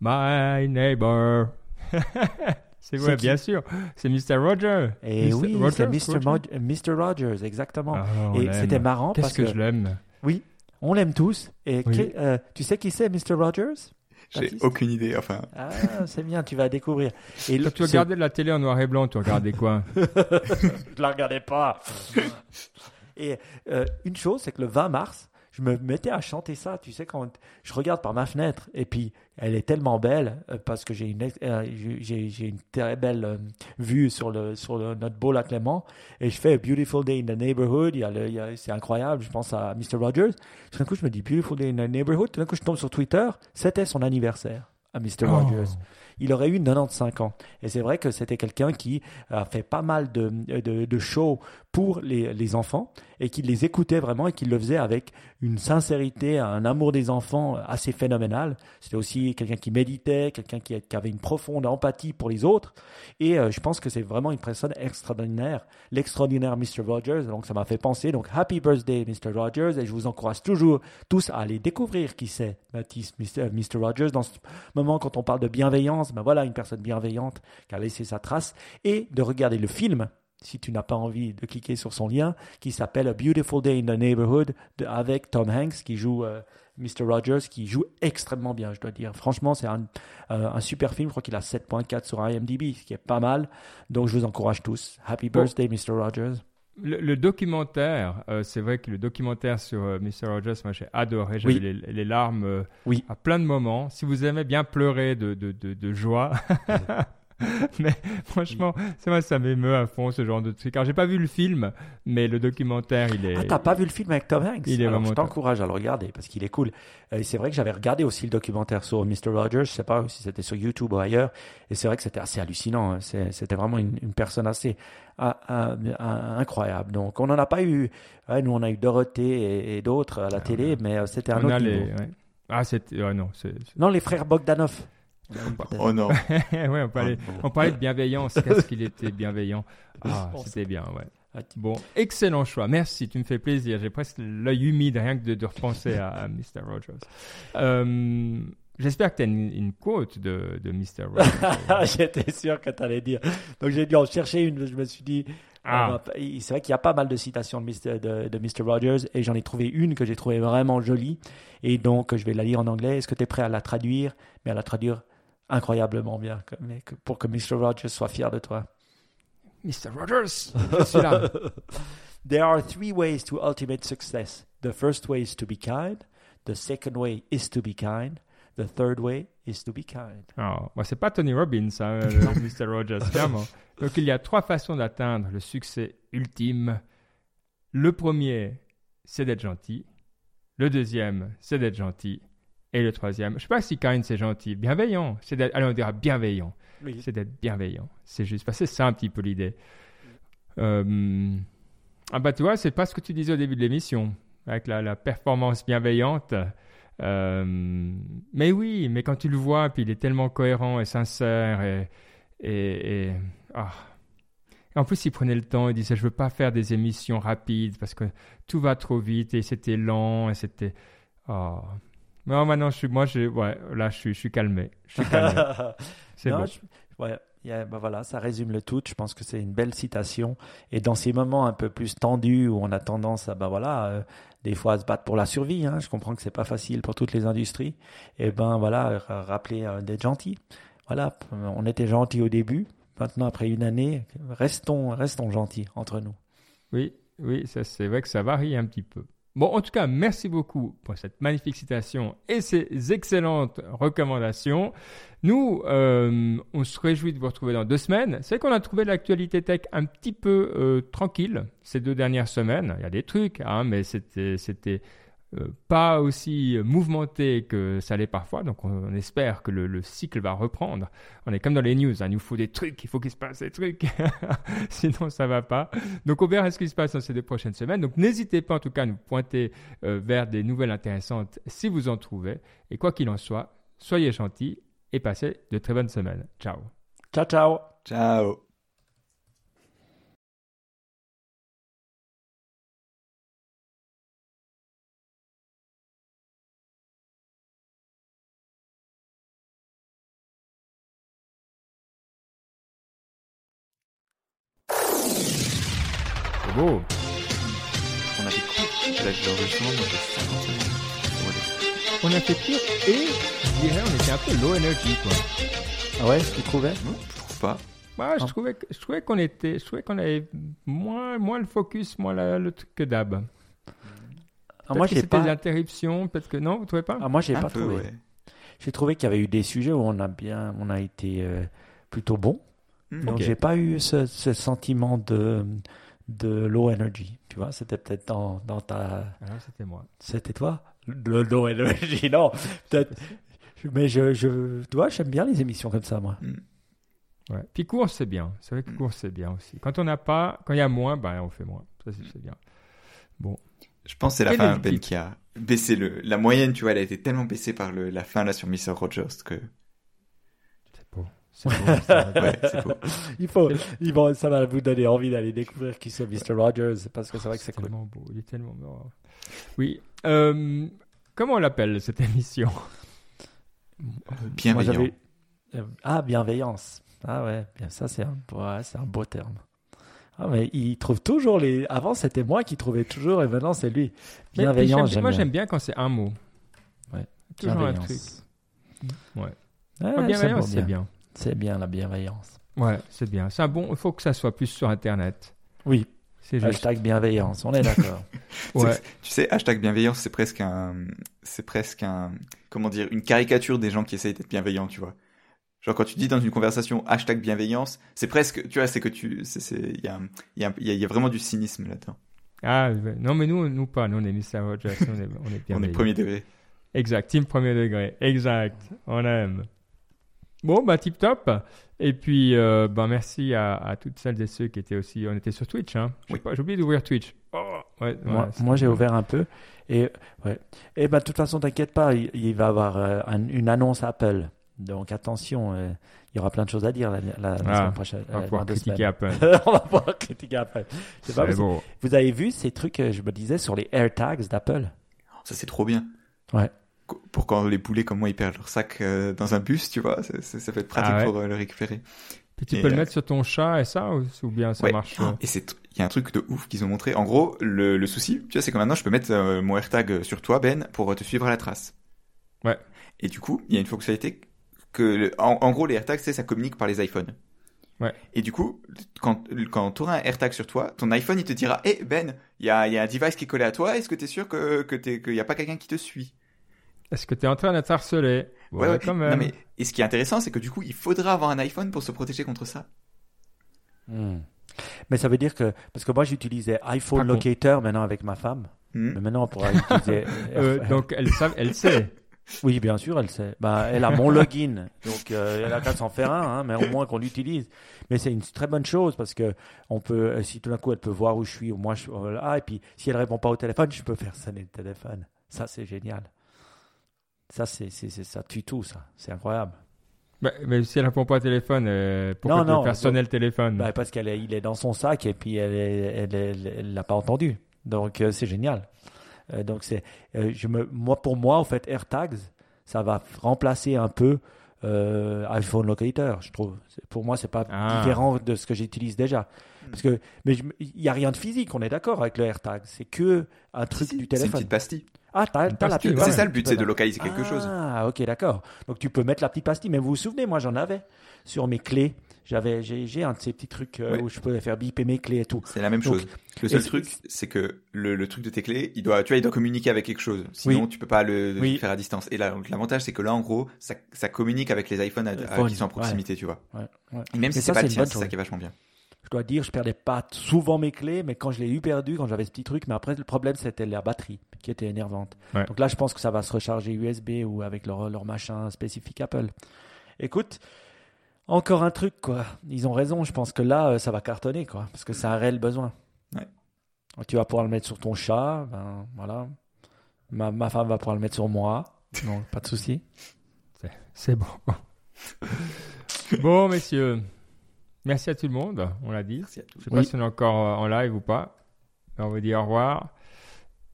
my neighbor? c'est vrai, bien sûr. C'est Mr. Roger. Et oui, c'est Mr. Rogers, exactement. Ah, et c'était marrant parce que, que je l'aime? Oui, on l'aime tous. Et euh, tu sais qui c'est, Mr. Rogers? J'ai aucune idée, enfin. Ah, c'est bien, tu vas découvrir. Et tu regardais la télé en noir et blanc, tu regardais quoi Je la regardais pas. et euh, une chose, c'est que le 20 mars, je me mettais à chanter ça, tu sais, quand je regarde par ma fenêtre, et puis elle est tellement belle, euh, parce que j'ai une, euh, j'ai, une très belle euh, vue sur, le, sur notre beau lac Clément, et je fais Beautiful Day in the Neighborhood, il y a le, c'est incroyable, je pense à Mr. Rogers, tout d'un coup je me dis Beautiful Day in the Neighborhood, tout d'un coup je tombe sur Twitter, c'était son anniversaire à Mr. Rogers il aurait eu 95 ans. Et c'est vrai que c'était quelqu'un qui a fait pas mal de, de, de shows pour les, enfants et qui les écoutait vraiment et qui le faisait avec une sincérité, un amour des enfants assez phénoménal. C'était aussi quelqu'un qui méditait, quelqu'un qui, avait une profonde empathie pour les autres. Et euh, je pense que c'est vraiment une personne extraordinaire, l'extraordinaire Mr. Rogers. Donc ça m'a fait penser. Donc Happy Birthday Mr. Rogers et je vous encourage toujours tous à aller découvrir qui c'est Baptiste Mr. Mr. Rogers dans ce moment quand on parle de bienveillance ben voilà une personne bienveillante qui a laissé sa trace, et de regarder le film, si tu n'as pas envie de cliquer sur son lien, qui s'appelle A Beautiful Day in the Neighborhood, avec Tom Hanks qui joue euh, Mr. Rogers, qui joue extrêmement bien, je dois dire. Franchement, c'est un, euh, un, super film, je crois qu'il a 7.4 sur IMDb, ce qui est pas mal, donc je vous encourage tous. Happy birthday, Mr. Rogers. Le, documentaire, euh, c'est vrai que le documentaire sur euh, Mr. Rogers, moi j'ai adoré, j'avais les, larmes oui. à plein de moments. Si vous aimez bien pleurer de, de, de, de joie, mais franchement, c'est moi, ça m'émeut à fond ce genre de truc. Alors, j'ai pas vu le film, mais le documentaire, il est. Ah, t'as pas vu le film avec Tom Hanks? Il est vraiment. Je t'encourage à le regarder parce qu'il est cool. Et c'est vrai que j'avais regardé aussi le documentaire sur Mr. Rogers. Je sais pas si c'était sur YouTube ou ailleurs. Et c'est vrai que c'était assez hallucinant. Hein. C'était vraiment une, personne assez incroyable. Donc, on n'en a pas eu. nous, on a eu Dorothée et, d'autres à la ah, télé, mais euh, c'était un autre. Ah, c'était. non, non, les frères Bogdanov. Oh non. ouais, on parlait, on parlait de bienveillance. Qu'est-ce qu'il était bienveillant. Ah, c'était bien, ouais. Ah, bon, excellent choix. Merci, tu me fais plaisir. J'ai presque l'œil humide rien que de, repenser à, Mr. Rogers. Euh, j'espère que tu as une, quote de, de Mr. Rogers. J'étais sûr que tu allais dire. Donc j'ai dû en chercher une. Je me suis dit, ah. c'est vrai qu'il y a pas mal de citations de Mr. De, de Mr. Rogers et j'en ai trouvé une que j'ai trouvée vraiment jolie. Et donc je vais la lire en anglais. Est-ce que tu es prêt à la traduire? Mais à la traduire incroyablement bien pour que Mr. Rogers soit fier de toi. Mr. Rogers, je suis là. There are three ways to ultimate success. The first way is to be kind. The second way is to be kind. The third way is to be kind. Oh, bah c'est pas Tony Robbins, hein, Mr. Rogers, clairement. Donc il y a trois façons d'atteindre le succès ultime. Le premier, c'est d'être gentil. Le deuxième, c'est d'être gentil. Et le troisième, je sais pas si kind c'est gentil, bienveillant. C'est d'être, allez, on dira bienveillant. C'est d'être bienveillant. C'est juste, parce que c'est ça un petit peu l'idée. Euh, ah bah tu vois, c'est pas ce que tu disais au début de l'émission, avec la, performance bienveillante. Euh, mais oui, mais quand tu le vois, puis il est tellement cohérent et sincère et, et, ah. en plus, il prenait le temps, il disait je veux pas faire des émissions rapides parce que tout va trop vite et c'était lent et c'était oh. Non, maintenant, je suis, moi, je, ouais, là, je suis, je suis calmé. Je suis calmé. c'est bon. ouais, bah voilà, ça résume le tout. Je pense que c'est une belle citation. Et dans ces moments un peu plus tendus où on a tendance à, bah voilà, euh, des fois à se battre pour la survie. Hein, je comprends que c'est pas facile pour toutes les industries. Et ben voilà, rappeler euh, d'être gentil. Voilà, on était gentil au début. Maintenant, après une année, restons, restons gentils entre nous. Oui, oui, ça c'est vrai que ça varie un petit peu. Bon, en tout cas, merci beaucoup pour cette magnifique citation et ces excellentes recommandations. Nous, euh, on se réjouit de vous retrouver dans deux semaines. C'est qu'on a trouvé l'actualité tech un petit peu euh, tranquille ces deux dernières semaines. Il y a des trucs, hein, mais c'était, c'était euh, pas aussi mouvementé que ça l'est parfois. Donc on, espère que le, cycle va reprendre. On est comme dans les news, hein. il nous faut des trucs, il faut qu'il se passe des trucs, sinon ça va pas. Donc on verra ce qui se passe dans ces deux prochaines semaines. Donc n'hésitez pas en tout cas à nous pointer euh, vers des nouvelles intéressantes si vous en trouvez. Et quoi qu'il en soit, soyez gentils et passez de très bonnes semaines. Ciao. Ciao, ciao. Ciao. Et, je dirais, on était un peu low energy, quoi. Ah ouais, tu trouvais? Non, je trouve pas. Ouais, je, ah. trouvais, je trouvais qu'on était, je trouvais qu'on avait moins, moins le focus, moins le truc que d'hab. Ah, moi, j'ai pas. des interruptions, peut-être que non, vous trouvez pas? Ah, Moi, j'ai pas trouvé. J'ai trouvé qu'il y avait eu des sujets où on a bien, on a été euh, plutôt bon. Hmm. Donc, j'ai pas eu ce, ce, sentiment de de low energy. Tu vois, c'était peut-être dans, dans ta. Ah, c'était moi. C'était toi? Le low energy, non. Peut-être. Mais je, je, toi, j'aime bien les émissions comme ça, moi. Mm. Ouais. Puis course, c'est bien. C'est vrai que mm. course, c'est bien aussi. Quand on n'a pas, quand il y a moins, ben, on fait moins. Ça, c'est bien. Bon. Je pense que c'est la fin, Ben, qui a baissé le, la moyenne, tu vois, elle a été tellement baissée par le, la fin, là, sur Mr. Rogers que il faut, il va, ça va vous donner envie d'aller découvrir qui c'est Mr. Rogers parce que c'est vrai que c'est tellement beau. Il est tellement beau. Oui. Euh, comment on l'appelle cette émission Bienveillant. Euh, ah, bienveillance. Ah ouais, bien ça c'est un, ouais, c'est un beau terme. Ah mais il trouve toujours les. Avant c'était moi qui trouvais toujours et maintenant c'est lui. Bienveillant. moi j'aime bien quand c'est un mot. Ouais. Toujours un truc. Ouais. bienveillance c'est bien. C'est bien la bienveillance. Ouais, c'est bien. C'est bon. Il faut que ça soit plus sur Internet. Oui. C'est Hashtag bienveillance. On est d'accord. ouais. Tu sais, hashtag bienveillance, c'est presque un, c'est presque un, comment dire, une caricature des gens qui essayent d'être bienveillants, tu vois. Genre quand tu dis dans une conversation hashtag bienveillance, c'est presque, tu vois, c'est que tu, il y a, y, a, y a vraiment du cynisme là-dedans. Ah non, mais nous, nous pas. Nous on est Mr. Rogers, on est, on est on est premier degré. Exact, team premier degré. Exact. On aime. Bon, bah tip top. Et puis, euh, bah, merci à, toutes celles et ceux qui étaient aussi. On était sur Twitch. Hein. J'ai oublié d'ouvrir Twitch. Oh, ouais, moi, j'ai ouvert un peu. Et, ouais. et bah, de toute façon, t'inquiète pas, il, va y avoir euh, une annonce Apple Donc attention, euh, il y aura plein de choses à dire la, la, ah, semaine prochaine. On va pouvoir critiquer Apple. on va pouvoir critiquer Apple. Pas, vous avez vu ces trucs, je me disais, sur les AirTags d'Apple? Ça c'est trop bien. Ouais pour quand les poulets comme moi ils perdent leur sac dans un bus, tu vois, ça, peut être pratique ah pour le récupérer. Puis tu peux le mettre sur ton chat et ça, ou, bien ça marche Et c'est il y a un truc de ouf qu'ils ont montré. En gros, le, souci, tu vois, c'est que maintenant je peux mettre euh, mon AirTag sur toi, Ben, pour te suivre à la trace. Ouais. Et du coup, il y a une fonctionnalité que, en, gros, les AirTags, c'est ça communique par les iPhones. Ouais. Et du coup, quand, quand tu auras un AirTag sur toi, ton iPhone, il te dira, hé, Ben, il y a, y a un device qui est collé à toi, est-ce que tu es sûr que, que qu'il n'y a pas quelqu'un qui te suit? Est-ce que tu es en train d'être harcelé Ouais, ouais, quand même. Non, mais, et ce qui est intéressant, c'est que du coup, il faudra avoir un iPhone pour se protéger contre ça. Hmm. Mais ça veut dire que, parce que moi j'utilisais iPhone Locator maintenant avec ma femme, hmm. mais maintenant on pourra utiliser. Euh, donc elle, elle sait. Oui, bien sûr, elle sait. Bah, elle a mon login, donc euh, elle a qu'à s'en faire un, hein, mais au moins qu'on l'utilise. Mais c'est une très bonne chose parce que on peut, euh, si tout d'un coup elle peut voir où je suis, au moins je suis là, et puis si elle répond pas au téléphone, je peux faire sonner le téléphone. Ça, c'est génial. Ça, c'est, ça tue tout, ça. C'est incroyable. Bah, mais si elle répond pas au téléphone, euh, pourquoi non, non, faire sonner le téléphone? Bah, Parce qu'il est, il est dans son sac et puis elle elle, l'a pas entendu. Donc euh, c'est génial. Euh, donc c'est, je me, moi pour moi en fait AirTags, ça va remplacer un peu iPhone Locator. Je trouve. Pour moi c'est pas ah. différent de ce que j'utilise déjà. Parce que mais il y a rien de physique, on est d'accord avec le AirTag. C'est que un truc du téléphone. C'est une petite pastille. Ah, t'as, la petite. C'est ça le but, c'est de localiser quelque chose. Ah, ok, d'accord. Donc tu peux mettre la petite pastille. Mais vous vous souvenez, moi j'en avais sur mes clés. J'avais, j'ai, un de ces petits trucs euh, où je pouvais faire biper mes clés et tout. C'est la même chose. Le seul truc, c'est que le, truc de tes clés, il doit, tu vois, il doit communiquer avec quelque chose. Sinon, tu peux pas le, faire à distance. Et là, l'avantage, c'est que là, en gros, ça, ça communique avec les iPhones qui sont en proximité, tu vois. Et même si c'est pas le tien, c'est ça qui est vachement bien je dois dire, je perdais pas souvent mes clés, mais quand je l'ai eu perdu, quand j'avais ce petit truc, mais après le problème c'était la batterie qui était énervante. Donc là, je pense que ça va se recharger USB ou avec leur, leur machin spécifique Apple. Écoute, encore un truc quoi. Ils ont raison. Je pense que là, euh, ça va cartonner quoi, parce que c'est un réel besoin. Tu vas pouvoir le mettre sur ton chat, ben voilà. Ma, ma femme va pouvoir le mettre sur moi. Non, pas de souci. C'est bon. bon, messieurs. Merci à tout le monde, on l'a dit. Je ne sais pas si on est encore euh, en live ou pas. On vous dit au revoir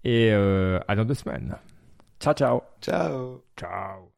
et euh, à dans deux semaines. Ciao, ciao. Ciao. Ciao.